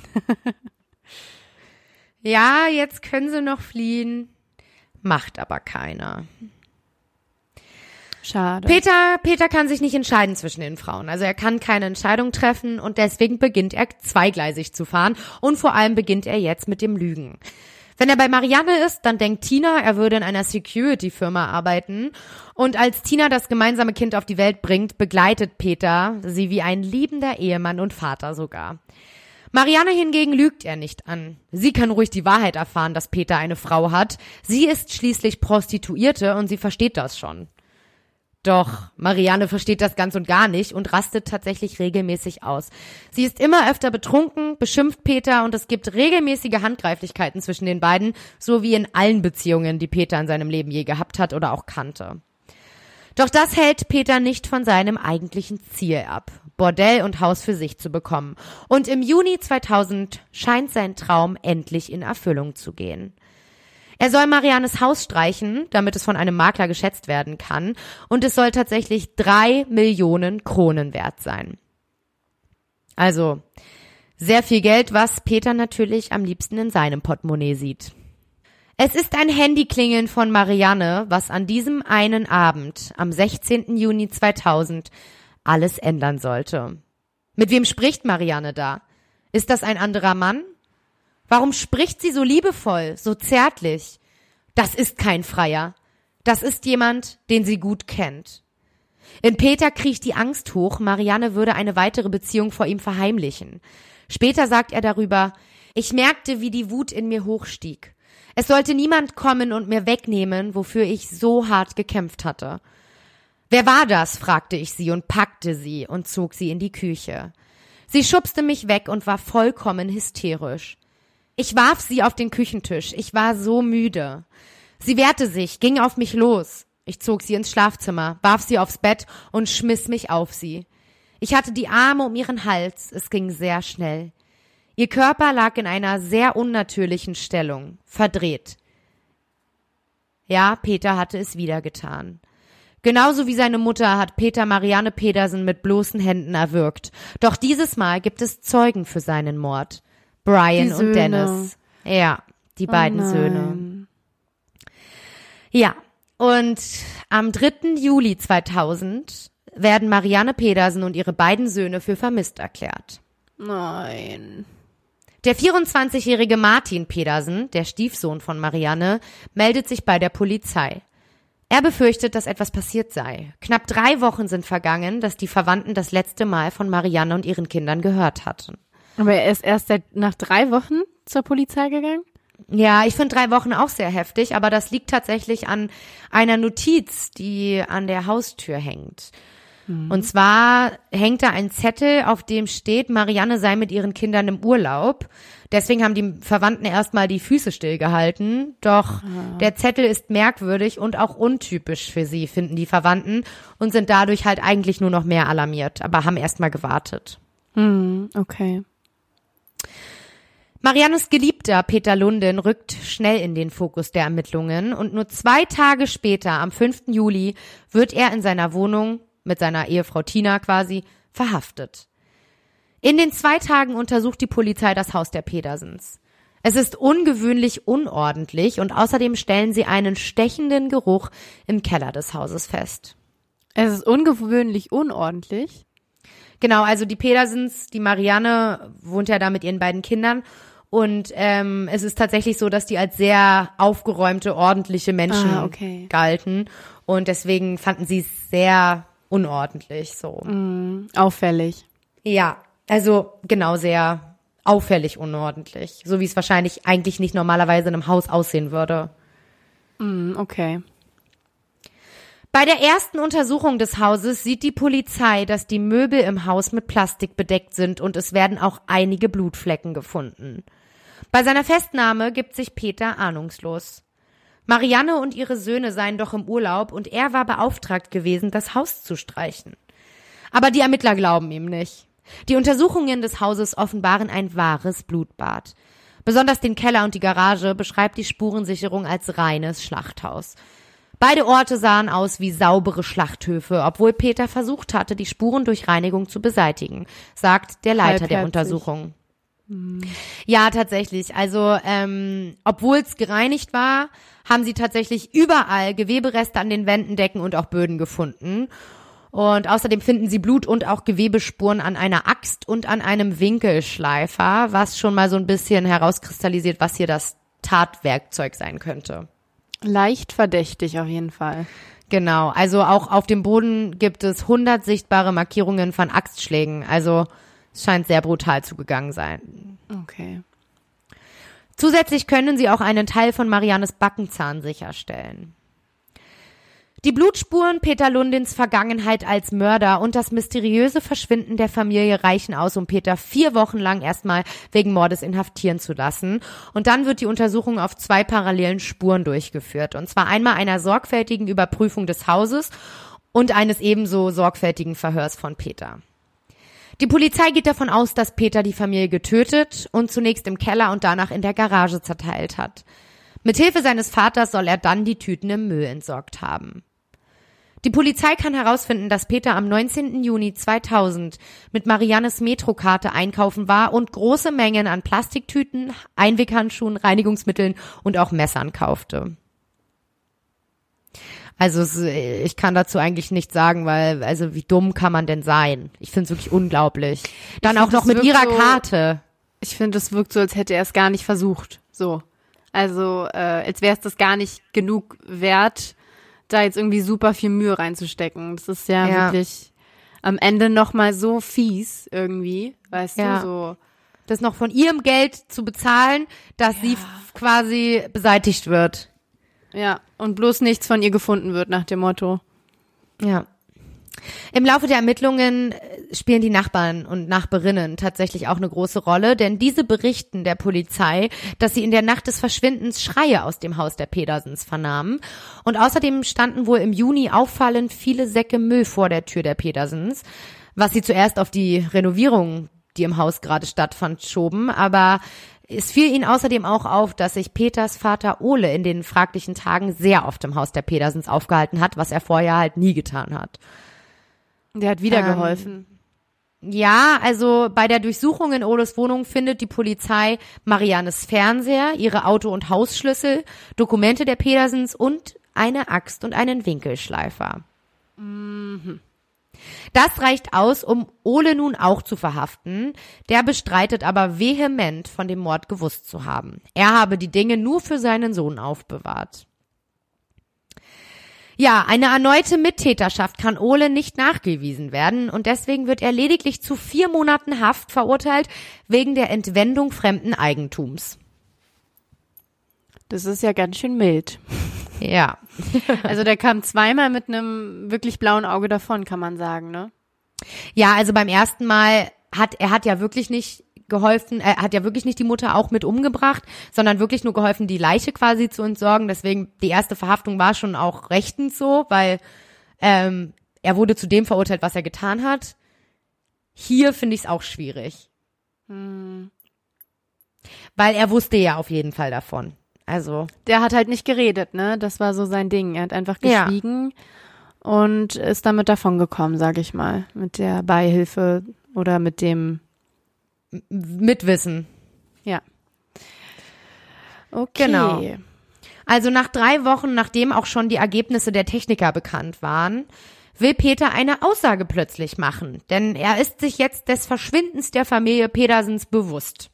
ja, jetzt können sie noch fliehen, macht aber keiner. Schade. Peter, Peter kann sich nicht entscheiden zwischen den Frauen. Also er kann keine Entscheidung treffen und deswegen beginnt er zweigleisig zu fahren und vor allem beginnt er jetzt mit dem Lügen. Wenn er bei Marianne ist, dann denkt Tina, er würde in einer Security-Firma arbeiten. Und als Tina das gemeinsame Kind auf die Welt bringt, begleitet Peter sie wie ein liebender Ehemann und Vater sogar. Marianne hingegen lügt er nicht an. Sie kann ruhig die Wahrheit erfahren, dass Peter eine Frau hat. Sie ist schließlich Prostituierte und sie versteht das schon. Doch Marianne versteht das ganz und gar nicht und rastet tatsächlich regelmäßig aus. Sie ist immer öfter betrunken, beschimpft Peter und es gibt regelmäßige Handgreiflichkeiten zwischen den beiden, so wie in allen Beziehungen, die Peter in seinem Leben je gehabt hat oder auch kannte. Doch das hält Peter nicht von seinem eigentlichen Ziel ab, Bordell und Haus für sich zu bekommen. Und im Juni 2000 scheint sein Traum endlich in Erfüllung zu gehen. Er soll Mariannes Haus streichen, damit es von einem Makler geschätzt werden kann. Und es soll tatsächlich drei Millionen Kronen wert sein. Also sehr viel Geld, was Peter natürlich am liebsten in seinem Portemonnaie sieht. Es ist ein Handyklingeln von Marianne, was an diesem einen Abend, am 16. Juni 2000, alles ändern sollte. Mit wem spricht Marianne da? Ist das ein anderer Mann? Warum spricht sie so liebevoll, so zärtlich? Das ist kein Freier. Das ist jemand, den sie gut kennt. In Peter kriecht die Angst hoch, Marianne würde eine weitere Beziehung vor ihm verheimlichen. Später sagt er darüber, ich merkte, wie die Wut in mir hochstieg. Es sollte niemand kommen und mir wegnehmen, wofür ich so hart gekämpft hatte. Wer war das? fragte ich sie und packte sie und zog sie in die Küche. Sie schubste mich weg und war vollkommen hysterisch. Ich warf sie auf den Küchentisch. Ich war so müde. Sie wehrte sich, ging auf mich los. Ich zog sie ins Schlafzimmer, warf sie aufs Bett und schmiss mich auf sie. Ich hatte die Arme um ihren Hals. Es ging sehr schnell. Ihr Körper lag in einer sehr unnatürlichen Stellung, verdreht. Ja, Peter hatte es wieder getan. Genauso wie seine Mutter hat Peter Marianne Pedersen mit bloßen Händen erwürgt. Doch dieses Mal gibt es Zeugen für seinen Mord. Brian Die und Söhne. Dennis. Ja, die beiden oh Söhne. Ja, und am 3. Juli 2000 werden Marianne Pedersen und ihre beiden Söhne für vermisst erklärt. Nein. Der 24-jährige Martin Pedersen, der Stiefsohn von Marianne, meldet sich bei der Polizei. Er befürchtet, dass etwas passiert sei. Knapp drei Wochen sind vergangen, dass die Verwandten das letzte Mal von Marianne und ihren Kindern gehört hatten. Aber er ist erst seit nach drei Wochen zur Polizei gegangen? Ja, ich finde drei Wochen auch sehr heftig, aber das liegt tatsächlich an einer Notiz, die an der Haustür hängt. Und zwar hängt da ein Zettel, auf dem steht, Marianne sei mit ihren Kindern im Urlaub. Deswegen haben die Verwandten erstmal die Füße stillgehalten. Doch der Zettel ist merkwürdig und auch untypisch für sie, finden die Verwandten, und sind dadurch halt eigentlich nur noch mehr alarmiert, aber haben erstmal gewartet. Hm, okay. Mariannes Geliebter Peter Lunden rückt schnell in den Fokus der Ermittlungen und nur zwei Tage später, am 5. Juli, wird er in seiner Wohnung mit seiner Ehefrau Tina quasi verhaftet. In den zwei Tagen untersucht die Polizei das Haus der Pedersens. Es ist ungewöhnlich unordentlich und außerdem stellen sie einen stechenden Geruch im Keller des Hauses fest. Es ist ungewöhnlich unordentlich. Genau, also die Pedersens, die Marianne wohnt ja da mit ihren beiden Kindern und ähm, es ist tatsächlich so, dass die als sehr aufgeräumte, ordentliche Menschen Ah, okay. galten und deswegen fanden sie es sehr unordentlich so. Auffällig. Ja, also genau sehr auffällig unordentlich, so wie es wahrscheinlich eigentlich nicht normalerweise in einem Haus aussehen würde. Hm, okay. Bei der ersten Untersuchung des Hauses sieht die Polizei, dass die Möbel im Haus mit Plastik bedeckt sind und es werden auch einige Blutflecken gefunden. Bei seiner Festnahme gibt sich Peter ahnungslos. Marianne und ihre Söhne seien doch im Urlaub und er war beauftragt gewesen, das Haus zu streichen. Aber die Ermittler glauben ihm nicht. Die Untersuchungen des Hauses offenbaren ein wahres Blutbad. Besonders den Keller und die Garage beschreibt die Spurensicherung als reines Schlachthaus. Beide Orte sahen aus wie saubere Schlachthöfe, obwohl Peter versucht hatte, die Spuren durch Reinigung zu beseitigen, sagt der Leiter der. Untersuchung. Ja, tatsächlich. Also, ähm, obwohl es gereinigt war, haben sie tatsächlich überall Gewebereste an den Wänden, Decken und auch Böden gefunden. Und außerdem finden sie Blut und auch Gewebespuren an einer Axt und an einem Winkelschleifer, was schon mal so ein bisschen herauskristallisiert, was hier das Tatwerkzeug sein könnte. Leicht verdächtig auf jeden Fall. Genau, also auch auf dem Boden gibt es 100 sichtbare Markierungen von Axtschlägen. Also es scheint sehr brutal zugegangen sein. Okay. Zusätzlich können sie auch einen Teil von Mariannes Backenzahn sicherstellen. Die Blutspuren Peter Lundins Vergangenheit als Mörder und das mysteriöse Verschwinden der Familie reichen aus, um Peter vier Wochen lang erstmal wegen Mordes inhaftieren zu lassen. Und dann wird die Untersuchung auf zwei parallelen Spuren durchgeführt. Und zwar einmal einer sorgfältigen Überprüfung des Hauses und eines ebenso sorgfältigen Verhörs von Peter. Die Polizei geht davon aus, dass Peter die Familie getötet und zunächst im Keller und danach in der Garage zerteilt hat. Mithilfe seines Vaters soll er dann die Tüten im Müll entsorgt haben. Die Polizei kann herausfinden, dass Peter am 19. Juni 2000 mit Mariannes Metrokarte einkaufen war und große Mengen an Plastiktüten, Einweghandschuhen, Reinigungsmitteln und auch Messern kaufte. Also ich kann dazu eigentlich nichts sagen, weil also wie dumm kann man denn sein? Ich finde es wirklich unglaublich. Dann find, auch noch mit ihrer so- Karte. Ich finde, es wirkt so, als hätte er es gar nicht versucht. So. Also, äh, als wäre es das gar nicht genug wert, da jetzt irgendwie super viel Mühe reinzustecken. Das ist ja, Ja. wirklich am Ende nochmal so fies irgendwie, weißt Ja. du, so. Das noch von ihrem Geld zu bezahlen, dass sie f- quasi beseitigt wird. Ja, und bloß nichts von ihr gefunden wird nach dem Motto. Ja. Im Laufe der Ermittlungen äh, spielen die Nachbarn und Nachbarinnen tatsächlich auch eine große Rolle, denn diese berichten der Polizei, dass sie in der Nacht des Verschwindens Schreie aus dem Haus der Pedersens vernahmen. Und außerdem standen wohl im Juni auffallend viele Säcke Müll vor der Tür der Pedersens, was sie zuerst auf die Renovierung, die im Haus gerade stattfand, schoben. Aber es fiel ihnen außerdem auch auf, dass sich Peters Vater Ole in den fraglichen Tagen sehr oft im Haus der Pedersens aufgehalten hat, was er vorher halt nie getan hat. Der hat wieder Ähm, geholfen. Ja, also bei der Durchsuchung in Oles Wohnung findet die Polizei Mariannes Fernseher, ihre Auto- und Hausschlüssel, Dokumente der Pedersens und eine Axt und einen Winkelschleifer. Mhm. Das reicht aus, um Ole nun auch zu verhaften. Der bestreitet aber vehement, von dem Mord gewusst zu haben. Er habe die Dinge nur für seinen Sohn aufbewahrt. Ja, eine erneute Mittäterschaft kann Ole nicht nachgewiesen werden und deswegen wird er lediglich zu vier Monaten Haft verurteilt wegen der Entwendung fremden Eigentums. Das ist ja ganz schön mild. Ja. Also der kam zweimal mit einem wirklich blauen Auge davon, kann man sagen, ne? Ja, also beim ersten Mal hat er hat ja wirklich nicht geholfen, er hat ja wirklich nicht die Mutter auch mit umgebracht, sondern wirklich nur geholfen, die Leiche quasi zu entsorgen. Deswegen die erste Verhaftung war schon auch rechtens so, weil ähm, er wurde zu dem verurteilt, was er getan hat. Hier finde ich es auch schwierig. Hm. Weil er wusste ja auf jeden Fall davon. Also. Der hat halt nicht geredet, ne? Das war so sein Ding. Er hat einfach geschwiegen ja. und ist damit davongekommen, sag ich mal. Mit der Beihilfe oder mit dem Mitwissen. Ja. Okay. Genau. Also nach drei Wochen, nachdem auch schon die Ergebnisse der Techniker bekannt waren, will Peter eine Aussage plötzlich machen, denn er ist sich jetzt des Verschwindens der Familie Pedersens bewusst.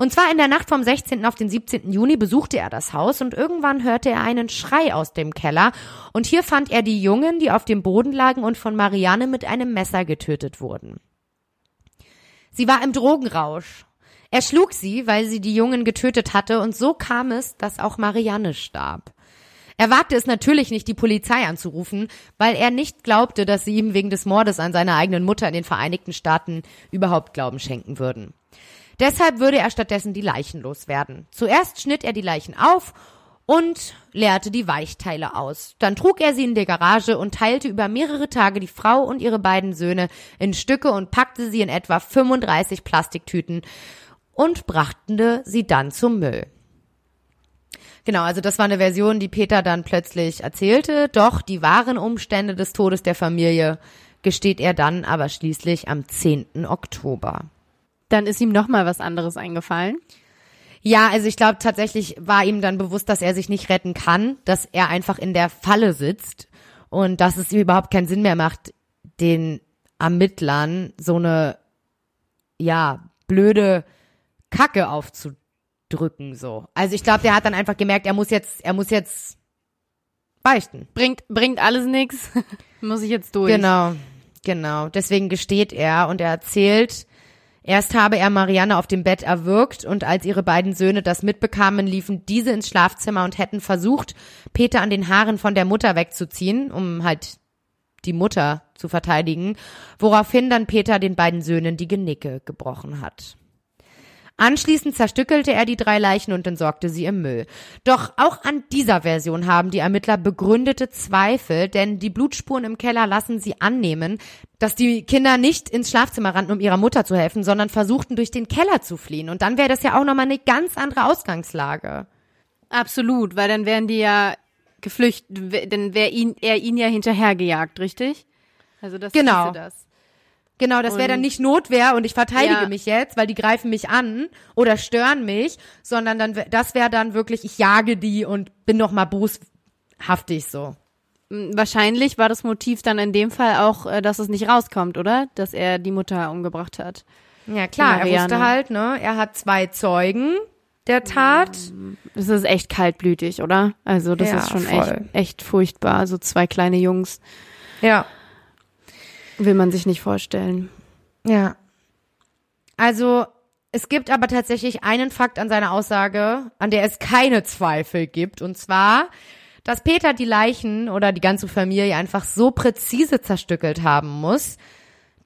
Und zwar in der Nacht vom 16. auf den 17. Juni besuchte er das Haus und irgendwann hörte er einen Schrei aus dem Keller und hier fand er die Jungen, die auf dem Boden lagen und von Marianne mit einem Messer getötet wurden. Sie war im Drogenrausch. Er schlug sie, weil sie die Jungen getötet hatte und so kam es, dass auch Marianne starb. Er wagte es natürlich nicht, die Polizei anzurufen, weil er nicht glaubte, dass sie ihm wegen des Mordes an seiner eigenen Mutter in den Vereinigten Staaten überhaupt Glauben schenken würden. Deshalb würde er stattdessen die Leichen loswerden. Zuerst schnitt er die Leichen auf und leerte die Weichteile aus. Dann trug er sie in der Garage und teilte über mehrere Tage die Frau und ihre beiden Söhne in Stücke und packte sie in etwa 35 Plastiktüten und brachte sie dann zum Müll. Genau, also das war eine Version, die Peter dann plötzlich erzählte, doch die wahren Umstände des Todes der Familie gesteht er dann aber schließlich am 10. Oktober. Dann ist ihm noch mal was anderes eingefallen. Ja, also ich glaube tatsächlich war ihm dann bewusst, dass er sich nicht retten kann, dass er einfach in der Falle sitzt und dass es ihm überhaupt keinen Sinn mehr macht, den Ermittlern so eine ja blöde Kacke aufzudrücken so. Also ich glaube, der hat dann einfach gemerkt, er muss jetzt, er muss jetzt beichten. Bringt bringt alles nix. muss ich jetzt durch. Genau, genau. Deswegen gesteht er und er erzählt, Erst habe er Marianne auf dem Bett erwürgt und als ihre beiden Söhne das mitbekamen, liefen diese ins Schlafzimmer und hätten versucht, Peter an den Haaren von der Mutter wegzuziehen, um halt die Mutter zu verteidigen, woraufhin dann Peter den beiden Söhnen die Genicke gebrochen hat. Anschließend zerstückelte er die drei Leichen und entsorgte sie im Müll. Doch auch an dieser Version haben die Ermittler begründete Zweifel, denn die Blutspuren im Keller lassen sie annehmen, dass die Kinder nicht ins Schlafzimmer rannten, um ihrer Mutter zu helfen, sondern versuchten durch den Keller zu fliehen. Und dann wäre das ja auch nochmal eine ganz andere Ausgangslage. Absolut, weil dann wären die ja geflüchtet, dann wäre ihn, er ihn ja hinterhergejagt, richtig? Also das genau. das. Genau, das wäre dann nicht Notwehr und ich verteidige ja. mich jetzt, weil die greifen mich an oder stören mich, sondern dann das wäre dann wirklich, ich jage die und bin noch mal boshaftig so. Wahrscheinlich war das Motiv dann in dem Fall auch, äh, dass es nicht rauskommt, oder? Dass er die Mutter umgebracht hat. Ja klar, er wusste halt, ne? Er hat zwei Zeugen der Tat. Das ist echt kaltblütig, oder? Also das ja, ist schon echt, echt furchtbar. So zwei kleine Jungs. Ja. Will man sich nicht vorstellen. Ja. Also, es gibt aber tatsächlich einen Fakt an seiner Aussage, an der es keine Zweifel gibt. Und zwar, dass Peter die Leichen oder die ganze Familie einfach so präzise zerstückelt haben muss,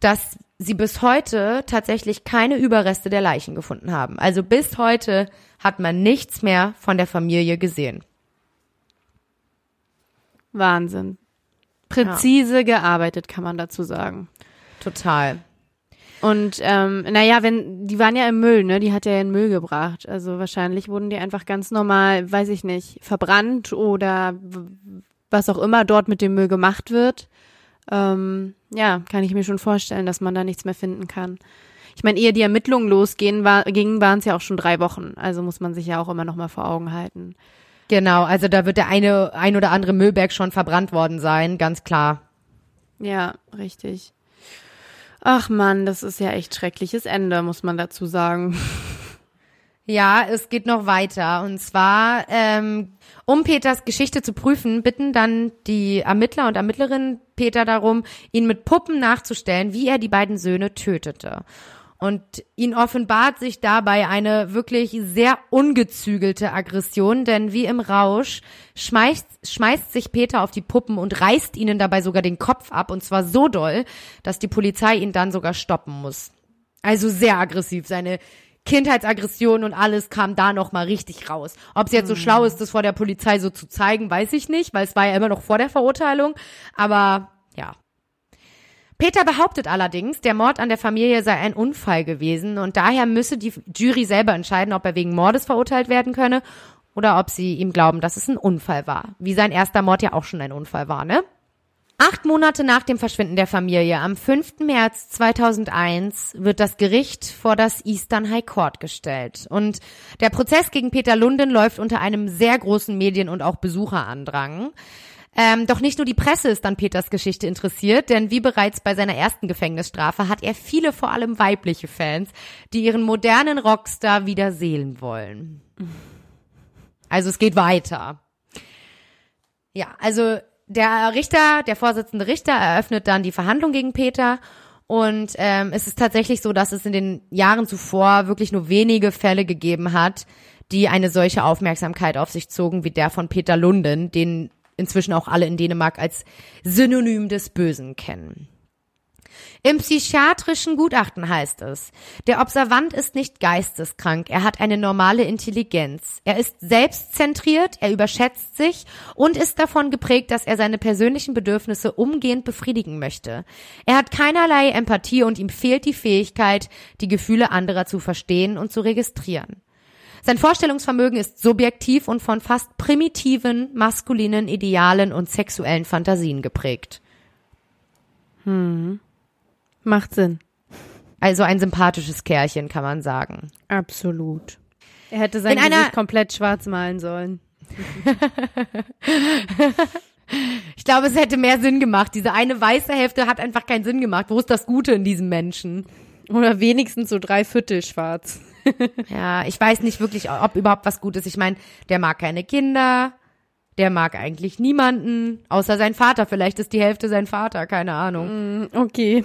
dass sie bis heute tatsächlich keine Überreste der Leichen gefunden haben. Also bis heute hat man nichts mehr von der Familie gesehen. Wahnsinn präzise ja. gearbeitet, kann man dazu sagen. Total. Und ähm, naja, wenn die waren ja im Müll, ne? Die hat er ja in Müll gebracht. Also wahrscheinlich wurden die einfach ganz normal, weiß ich nicht, verbrannt oder was auch immer dort mit dem Müll gemacht wird. ähm, ja, kann ich mir schon vorstellen, dass man da nichts mehr finden kann. Ich meine, ehe die Ermittlungen losgehen, war, gingen, waren es ja auch schon drei Wochen. Also muss man sich ja auch immer noch mal vor Augen halten. Genau, also da wird der eine, ein oder andere Müllberg schon verbrannt worden sein, ganz klar. Ja, richtig. Ach man, das ist ja echt schreckliches Ende, muss man dazu sagen. Ja, es geht noch weiter. Und zwar, ähm, um Peters Geschichte zu prüfen, bitten dann die Ermittler und Ermittlerinnen Peter darum, ihn mit Puppen nachzustellen, wie er die beiden Söhne tötete. Und ihn offenbart sich dabei eine wirklich sehr ungezügelte Aggression, denn wie im Rausch schmeißt, schmeißt sich Peter auf die Puppen und reißt ihnen dabei sogar den Kopf ab, und zwar so doll, dass die Polizei ihn dann sogar stoppen muss. Also sehr aggressiv. Seine Kindheitsaggression und alles kam da noch mal richtig raus. Ob es jetzt so schlau ist, das vor der Polizei so zu zeigen, weiß ich nicht, weil es war ja immer noch vor der Verurteilung. Aber Peter behauptet allerdings, der Mord an der Familie sei ein Unfall gewesen und daher müsse die Jury selber entscheiden, ob er wegen Mordes verurteilt werden könne oder ob sie ihm glauben, dass es ein Unfall war. Wie sein erster Mord ja auch schon ein Unfall war, ne? Acht Monate nach dem Verschwinden der Familie, am 5. März 2001, wird das Gericht vor das Eastern High Court gestellt. Und der Prozess gegen Peter Lunden läuft unter einem sehr großen Medien- und auch Besucherandrang. Ähm, doch nicht nur die Presse ist an Peters Geschichte interessiert, denn wie bereits bei seiner ersten Gefängnisstrafe hat er viele, vor allem weibliche Fans, die ihren modernen Rockstar wieder sehen wollen. Also es geht weiter. Ja, also der Richter, der Vorsitzende Richter eröffnet dann die Verhandlung gegen Peter und ähm, es ist tatsächlich so, dass es in den Jahren zuvor wirklich nur wenige Fälle gegeben hat, die eine solche Aufmerksamkeit auf sich zogen wie der von Peter Lunden, den inzwischen auch alle in Dänemark als Synonym des Bösen kennen. Im psychiatrischen Gutachten heißt es, der Observant ist nicht geisteskrank, er hat eine normale Intelligenz. Er ist selbstzentriert, er überschätzt sich und ist davon geprägt, dass er seine persönlichen Bedürfnisse umgehend befriedigen möchte. Er hat keinerlei Empathie und ihm fehlt die Fähigkeit, die Gefühle anderer zu verstehen und zu registrieren. Sein Vorstellungsvermögen ist subjektiv und von fast primitiven, maskulinen Idealen und sexuellen Fantasien geprägt. Hm. Macht Sinn. Also ein sympathisches Kerlchen, kann man sagen. Absolut. Er hätte sein In Gesicht komplett schwarz malen sollen. Ich glaube, es hätte mehr Sinn gemacht. Diese eine weiße Hälfte hat einfach keinen Sinn gemacht. Wo ist das Gute in diesem Menschen? Oder wenigstens so drei Viertel schwarz. Ja, ich weiß nicht wirklich, ob überhaupt was gut ist. Ich meine, der mag keine Kinder, der mag eigentlich niemanden, außer sein Vater. Vielleicht ist die Hälfte sein Vater, keine Ahnung. Okay.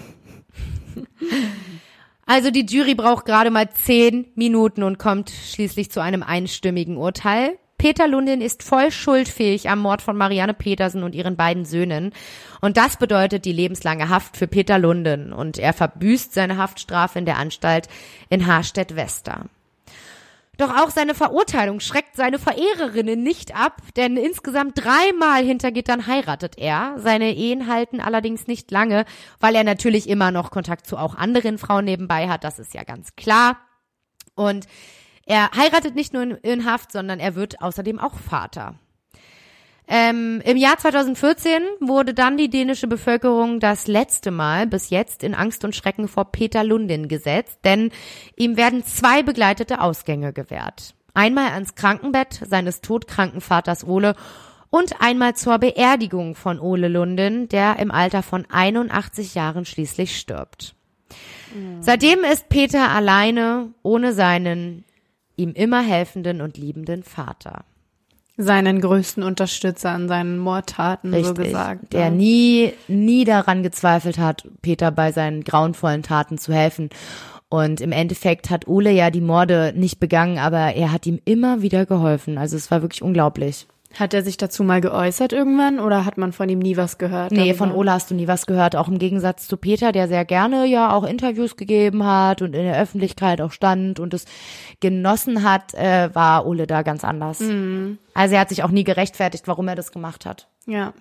Also die Jury braucht gerade mal zehn Minuten und kommt schließlich zu einem einstimmigen Urteil. Peter Lundin ist voll schuldfähig am Mord von Marianne Petersen und ihren beiden Söhnen. Und das bedeutet die lebenslange Haft für Peter Lunden. Und er verbüßt seine Haftstrafe in der Anstalt in Harstedt-Wester. Doch auch seine Verurteilung schreckt seine Verehrerinnen nicht ab, denn insgesamt dreimal hinter Gittern heiratet er. Seine Ehen halten allerdings nicht lange, weil er natürlich immer noch Kontakt zu auch anderen Frauen nebenbei hat, das ist ja ganz klar. Und er heiratet nicht nur in, in Haft, sondern er wird außerdem auch Vater. Ähm, Im Jahr 2014 wurde dann die dänische Bevölkerung das letzte Mal bis jetzt in Angst und Schrecken vor Peter Lundin gesetzt, denn ihm werden zwei begleitete Ausgänge gewährt. Einmal ans Krankenbett seines todkranken Vaters Ole und einmal zur Beerdigung von Ole Lundin, der im Alter von 81 Jahren schließlich stirbt. Seitdem ist Peter alleine, ohne seinen ihm immer helfenden und liebenden Vater. Seinen größten Unterstützer an seinen Mordtaten, so gesagt. der ja. nie, nie daran gezweifelt hat, Peter bei seinen grauenvollen Taten zu helfen. Und im Endeffekt hat Ole ja die Morde nicht begangen, aber er hat ihm immer wieder geholfen. Also es war wirklich unglaublich. Hat er sich dazu mal geäußert irgendwann oder hat man von ihm nie was gehört? Nee, darüber? von Ole hast du nie was gehört. Auch im Gegensatz zu Peter, der sehr gerne ja auch Interviews gegeben hat und in der Öffentlichkeit auch stand und es genossen hat, äh, war Ole da ganz anders. Mhm. Also er hat sich auch nie gerechtfertigt, warum er das gemacht hat. Ja.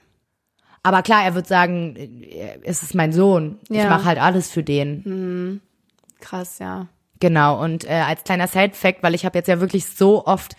Aber klar, er wird sagen, äh, es ist mein Sohn. Ich Ja. mache halt alles für den. Krass, ja. Genau. Und äh, als kleiner Side-Fact, weil ich habe jetzt ja wirklich so oft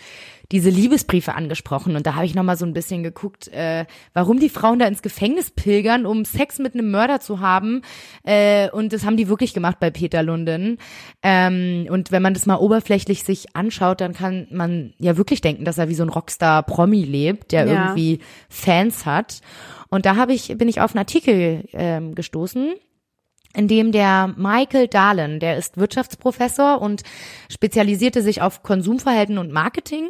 diese Liebesbriefe angesprochen und da habe ich noch mal so ein bisschen geguckt, äh, warum die Frauen da ins Gefängnis pilgern, um Sex mit einem Mörder zu haben. Äh, und das haben die wirklich gemacht bei Peter Lunden. Ähm, und wenn man das mal oberflächlich sich anschaut, dann kann man ja wirklich denken, dass er wie so ein Rockstar-Promi lebt, der Ja. irgendwie Fans hat. Und da habe ich bin ich auf einen Artikel ähm, gestoßen in dem der Michael Dahlen, der ist Wirtschaftsprofessor und spezialisierte sich auf Konsumverhalten und Marketing.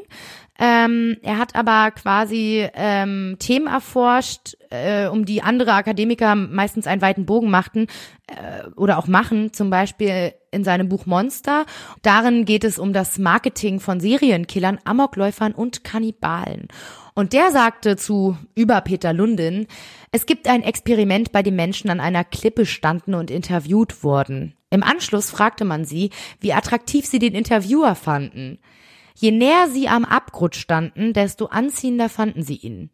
Ähm, er hat aber quasi ähm, Themen erforscht, äh, um die andere Akademiker meistens einen weiten Bogen machten äh, oder auch machen, zum Beispiel in seinem Buch Monster. Darin geht es um das Marketing von Serienkillern, Amokläufern und Kannibalen. Und der sagte zu über Peter Lundin, es gibt ein Experiment, bei dem Menschen an einer Klippe standen und interviewt wurden. Im Anschluss fragte man sie, wie attraktiv sie den Interviewer fanden. Je näher sie am Abgrund standen, desto anziehender fanden sie ihn.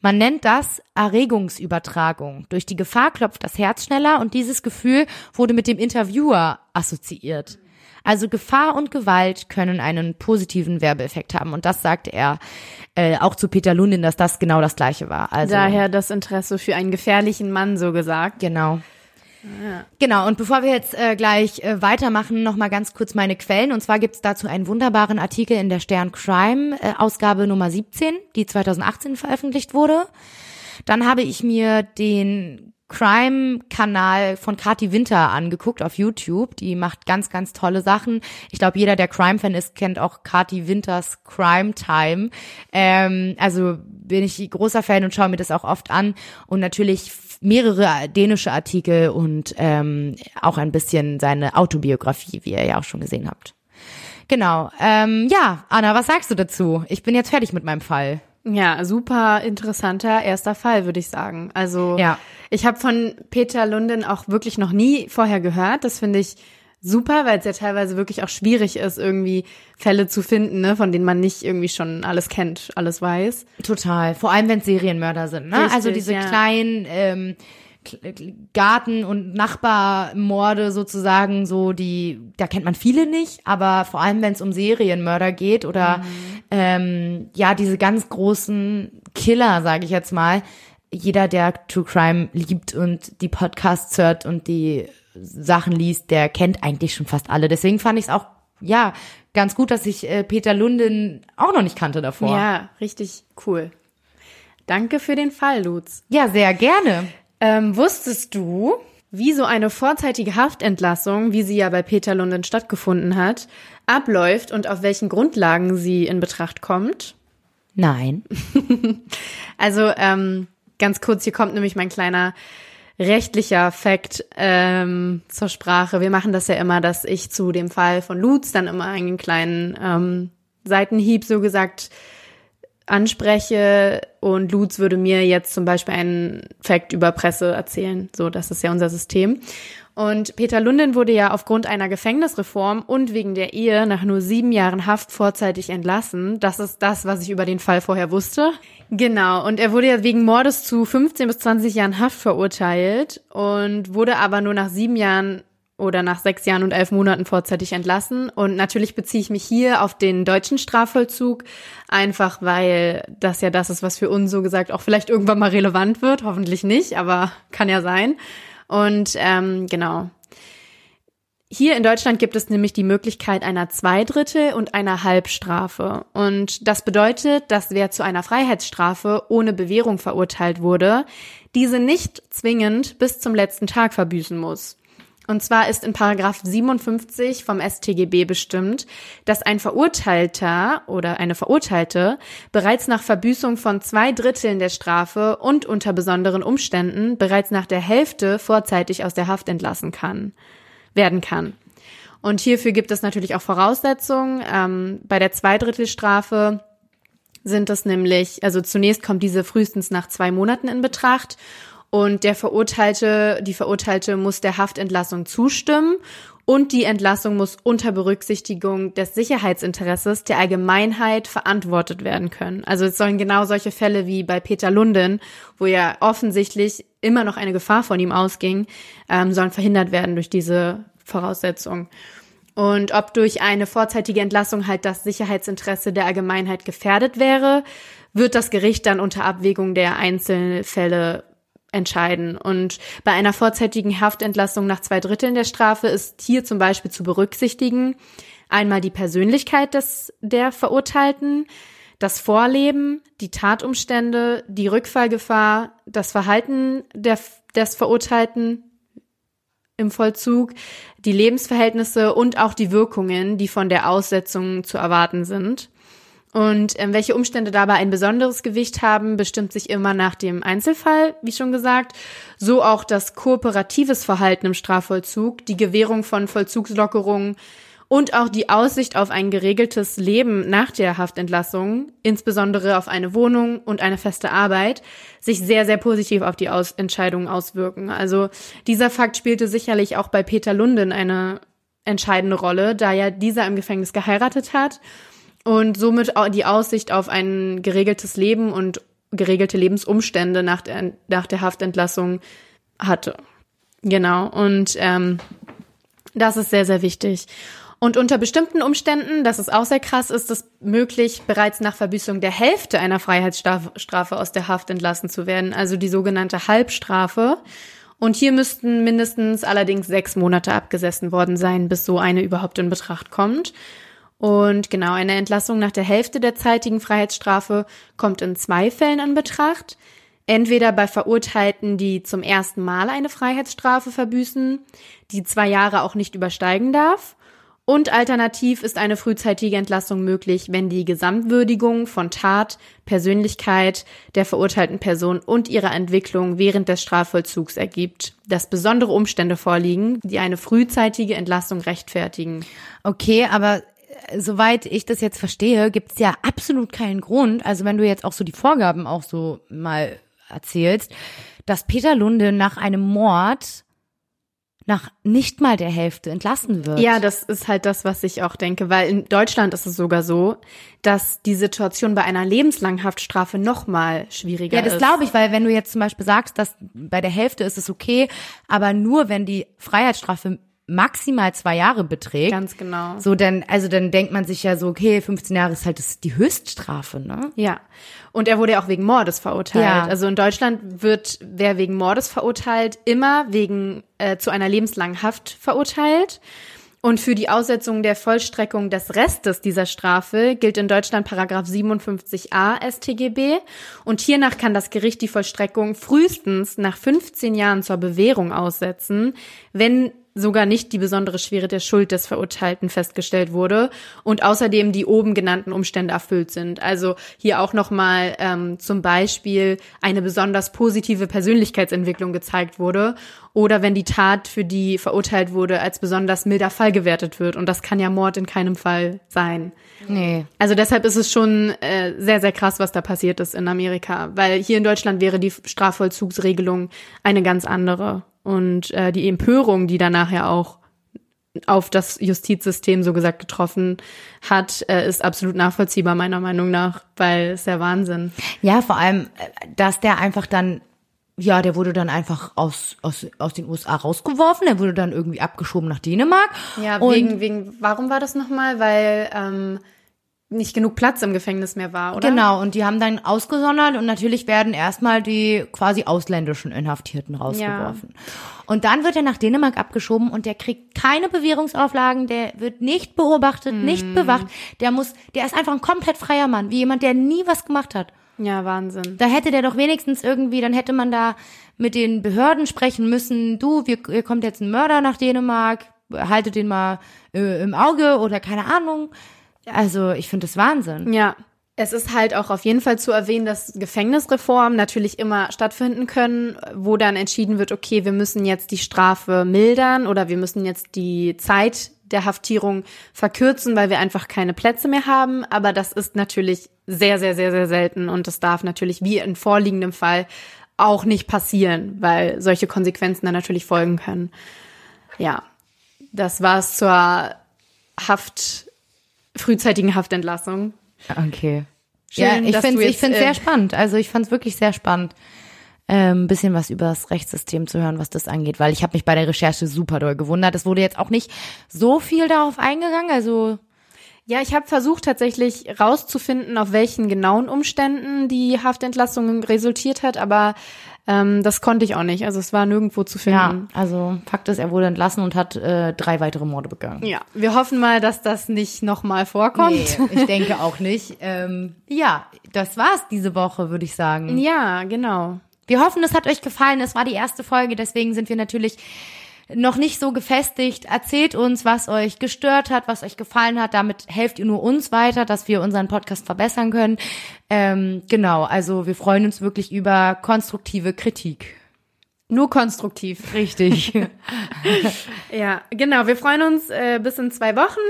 Man nennt das Erregungsübertragung. Durch die Gefahr klopft das Herz schneller und dieses Gefühl wurde mit dem Interviewer assoziiert. Also Gefahr und Gewalt können einen positiven Werbeeffekt haben. Und das sagte er äh, auch zu Peter Lundin, dass das genau das gleiche war. Also Daher das Interesse für einen gefährlichen Mann, so gesagt. Genau. Genau, und bevor wir jetzt äh, gleich äh, weitermachen, noch mal ganz kurz meine Quellen. Und zwar gibt's dazu einen wunderbaren Artikel in der Stern Crime, äh, Ausgabe Nummer 17, die 2018 veröffentlicht wurde. Dann habe ich mir den Crime-Kanal von Kati Winter angeguckt auf YouTube. Die macht ganz, ganz tolle Sachen. Ich glaube, jeder, der Crime-Fan ist, kennt auch Kati Winters Crime Time. Ähm, also bin ich großer Fan und schaue mir das auch oft an. Und natürlich mehrere dänische Artikel und ähm, auch ein bisschen seine Autobiografie, wie ihr ja auch schon gesehen habt. Genau. Ähm, ja, Anna, was sagst du dazu? Ich bin jetzt fertig mit meinem Fall. Ja, super interessanter erster Fall, würde ich sagen. Also Ja. ich habe von Peter Lunden auch wirklich noch nie vorher gehört. Das finde ich super, weil es ja teilweise wirklich auch schwierig ist, irgendwie Fälle zu finden, ne, von denen man nicht irgendwie schon alles kennt, alles weiß. Total. Vor allem, wenn es Serienmörder sind. Ne? Richtig, also diese ja. kleinen ähm, Garten- und Nachbarmorde sozusagen, so die, da kennt man viele nicht, aber vor allem, wenn es um Serienmörder geht oder ähm, ja, diese ganz großen Killer, sage ich jetzt mal, jeder, der True Crime liebt und die Podcasts hört und die Sachen liest, der kennt eigentlich schon fast alle. Deswegen fand ich es auch, ja, ganz gut, dass ich äh, Peter Lunden auch noch nicht kannte davor. Ja, richtig cool. Danke für den Fall, Lutz. ja sehr gerne. Ähm, wusstest du, wie so eine vorzeitige Haftentlassung, wie sie ja bei Peter Lunden stattgefunden hat, abläuft und auf welchen Grundlagen sie in Betracht kommt? Nein. Also ähm, ganz kurz, hier kommt nämlich mein kleiner rechtlicher Fakt ähm, zur Sprache. Wir machen das ja immer, dass ich zu dem Fall von Lutz dann immer einen kleinen ähm, Seitenhieb so gesagt anspreche und Lutz würde mir jetzt zum Beispiel einen Fakt über Presse erzählen. So, das ist ja unser System. Und Peter Lunden wurde ja aufgrund einer Gefängnisreform und wegen der Ehe nach nur sieben Jahren Haft vorzeitig entlassen. Das ist das, was ich über den Fall vorher wusste. Genau. Und er wurde ja wegen Mordes zu 15 bis 20 Jahren Haft verurteilt und wurde aber nur nach sieben Jahren oder nach sechs Jahren und elf Monaten vorzeitig entlassen. Und natürlich beziehe ich mich hier auf den deutschen Strafvollzug, einfach weil das ja das ist, was für uns so gesagt auch vielleicht irgendwann mal relevant wird. Hoffentlich nicht, aber kann ja sein. Und ähm, genau. Hier in Deutschland gibt es nämlich die Möglichkeit einer Zweidrittel- und einer Halbstrafe. Und das bedeutet, dass wer zu einer Freiheitsstrafe ohne Bewährung verurteilt wurde, diese nicht zwingend bis zum letzten Tag verbüßen muss. Und zwar ist in Paragraph 57 vom StGB bestimmt, dass ein Verurteilter oder eine Verurteilte bereits nach Verbüßung von zwei Dritteln der Strafe und unter besonderen Umständen bereits nach der Hälfte vorzeitig aus der Haft entlassen kann, werden kann. Und hierfür gibt es natürlich auch Voraussetzungen. Ähm, bei der Zweidrittelstrafe sind es nämlich, also zunächst kommt diese frühestens nach zwei Monaten in Betracht und der Verurteilte, die Verurteilte muss der Haftentlassung zustimmen und die Entlassung muss unter Berücksichtigung des Sicherheitsinteresses der Allgemeinheit verantwortet werden können. Also es sollen genau solche Fälle wie bei Peter Lunden, wo ja offensichtlich immer noch eine Gefahr von ihm ausging, ähm, sollen verhindert werden durch diese Voraussetzung. Und ob durch eine vorzeitige Entlassung halt das Sicherheitsinteresse der Allgemeinheit gefährdet wäre, wird das Gericht dann unter Abwägung der Einzelfälle entscheiden. Und bei einer vorzeitigen Haftentlassung nach zwei Dritteln der Strafe ist hier zum Beispiel zu berücksichtigen einmal die Persönlichkeit des, der Verurteilten, das Vorleben, die Tatumstände, die Rückfallgefahr, das Verhalten der, des Verurteilten im Vollzug, die Lebensverhältnisse und auch die Wirkungen, die von der Aussetzung zu erwarten sind. Und ähm, welche Umstände dabei ein besonderes Gewicht haben, bestimmt sich immer nach dem Einzelfall, wie schon gesagt. So auch das kooperatives Verhalten im Strafvollzug, die Gewährung von Vollzugslockerungen und auch die Aussicht auf ein geregeltes Leben nach der Haftentlassung, insbesondere auf eine Wohnung und eine feste Arbeit, sich sehr, sehr positiv auf die Aus Entscheidung auswirken. Also dieser Fakt spielte sicherlich auch bei Peter Lunden eine entscheidende Rolle, da ja dieser im Gefängnis geheiratet hat und somit die Aussicht auf ein geregeltes Leben und geregelte Lebensumstände nach der, nach der Haftentlassung hatte. Genau, und ähm, das ist sehr, sehr wichtig. Und unter bestimmten Umständen, das ist auch sehr krass, ist es möglich, bereits nach Verbüßung der Hälfte einer Freiheitsstrafe aus der Haft entlassen zu werden, also die sogenannte Halbstrafe. Und hier müssten mindestens allerdings sechs Monate abgesessen worden sein, bis so eine überhaupt in Betracht kommt. Und genau, eine Entlassung nach der Hälfte der zeitigen Freiheitsstrafe kommt in zwei Fällen in Betracht. Entweder bei Verurteilten, die zum ersten Mal eine Freiheitsstrafe verbüßen, die zwei Jahre auch nicht übersteigen darf. Und alternativ ist eine frühzeitige Entlassung möglich, wenn die Gesamtwürdigung von Tat, Persönlichkeit der verurteilten Person und ihrer Entwicklung während des Strafvollzugs ergibt, dass besondere Umstände vorliegen, die eine frühzeitige Entlassung rechtfertigen. Okay, aber soweit ich das jetzt verstehe, gibt es ja absolut keinen Grund, also wenn du jetzt auch so die Vorgaben auch so mal erzählst, dass Peter Lunde nach einem Mord nach nicht mal der Hälfte entlassen wird. Ja, das ist halt das, was ich auch denke, weil in Deutschland ist es sogar so, dass die Situation bei einer lebenslangen Haftstrafe noch mal schwieriger ist. Ja, das glaube ich, weil wenn du jetzt zum Beispiel sagst, dass bei der Hälfte ist es okay, aber nur wenn die Freiheitsstrafe maximal zwei Jahre beträgt. Ganz genau. So, dann, also dann denkt man sich ja so, okay, 15 Jahre ist halt das, die Höchststrafe, ne? Ja. Und er wurde ja auch wegen Mordes verurteilt. Ja. Also in Deutschland wird wer wegen Mordes verurteilt, immer wegen äh, zu einer lebenslangen Haft verurteilt. Und für die Aussetzung der Vollstreckung des Restes dieser Strafe gilt in Deutschland Paragraph 57a StGB. Und hiernach kann das Gericht die Vollstreckung frühestens nach 15 Jahren zur Bewährung aussetzen, wenn sogar nicht die besondere Schwere der Schuld des Verurteilten festgestellt wurde und außerdem die oben genannten Umstände erfüllt sind. Also hier auch nochmal ähm, zum Beispiel eine besonders positive Persönlichkeitsentwicklung gezeigt wurde oder wenn die Tat, für die verurteilt wurde, als besonders milder Fall gewertet wird. Und das kann ja Mord in keinem Fall sein. Nee. Also deshalb ist es schon äh, sehr, sehr krass, was da passiert ist in Amerika. Weil hier in Deutschland wäre die Strafvollzugsregelung eine ganz andere. Und äh, die Empörung, die danach ja auch auf das Justizsystem so gesagt getroffen hat, äh, ist absolut nachvollziehbar meiner Meinung nach, weil es der Wahnsinn. Ja, vor allem, äh, dass der einfach dann, ja, der wurde dann einfach aus, aus, aus den USA rausgeworfen, der wurde dann irgendwie abgeschoben nach Dänemark. Ja, wegen, wegen, warum war das nochmal? Weil ähm, nicht genug Platz im Gefängnis mehr war, oder? Genau, und die haben dann ausgesondert und natürlich werden erstmal die quasi ausländischen Inhaftierten rausgeworfen. Ja. Und dann wird er nach Dänemark abgeschoben und der kriegt keine Bewährungsauflagen, der wird nicht beobachtet, hm. nicht bewacht, der muss, der ist einfach ein komplett freier Mann, wie jemand, der nie was gemacht hat. Ja, Wahnsinn. Da hätte der doch wenigstens irgendwie, dann hätte man da mit den Behörden sprechen müssen, du, wir, hier kommt jetzt ein Mörder nach Dänemark, haltet den mal äh, im Auge oder keine Ahnung also ich finde das Wahnsinn. Ja. Es ist halt auch auf jeden Fall zu erwähnen, dass Gefängnisreformen natürlich immer stattfinden können, wo dann entschieden wird, okay, wir müssen jetzt die Strafe mildern oder wir müssen jetzt die Zeit der Haftierung verkürzen, weil wir einfach keine Plätze mehr haben. Aber das ist natürlich sehr, sehr, sehr, sehr selten und das darf natürlich wie in vorliegendem Fall auch nicht passieren, weil solche Konsequenzen dann natürlich folgen können. Ja, das war's zur Haft frühzeitigen Haftentlassung. Okay. Schön, ja, ich finde ich finde sehr spannend. Also ich fand es wirklich sehr spannend. ähm, ein bisschen was über das Rechtssystem zu hören, was das angeht, weil ich habe mich bei der Recherche super doll gewundert. Es wurde jetzt auch nicht so viel darauf eingegangen, also Ja, ich habe versucht tatsächlich rauszufinden, auf welchen genauen Umständen die Haftentlassung resultiert hat, aber ähm, das konnte ich auch nicht. Also es war nirgendwo zu ja, finden. also Fakt ist, er wurde entlassen und hat äh, drei weitere Morde begangen. Ja, wir hoffen mal, dass das nicht nochmal vorkommt. Nee, ich denke auch nicht. Ähm, ja, das war's diese Woche, würde ich sagen. Ja, genau. Wir hoffen, es hat euch gefallen. Es war die erste Folge, deswegen sind wir natürlich noch nicht so gefestigt. Erzählt uns, was euch gestört hat, was euch gefallen hat. Damit helft ihr nur uns weiter, dass wir unseren Podcast verbessern können. Ähm, genau, also wir freuen uns wirklich über konstruktive Kritik. Nur konstruktiv. Richtig. Ja, genau. Wir freuen uns äh, bis in zwei Wochen.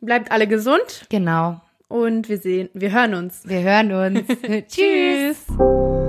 Bleibt alle gesund genau. und wir sehen, wir hören uns. Wir hören uns. Tschüss. Tschüss.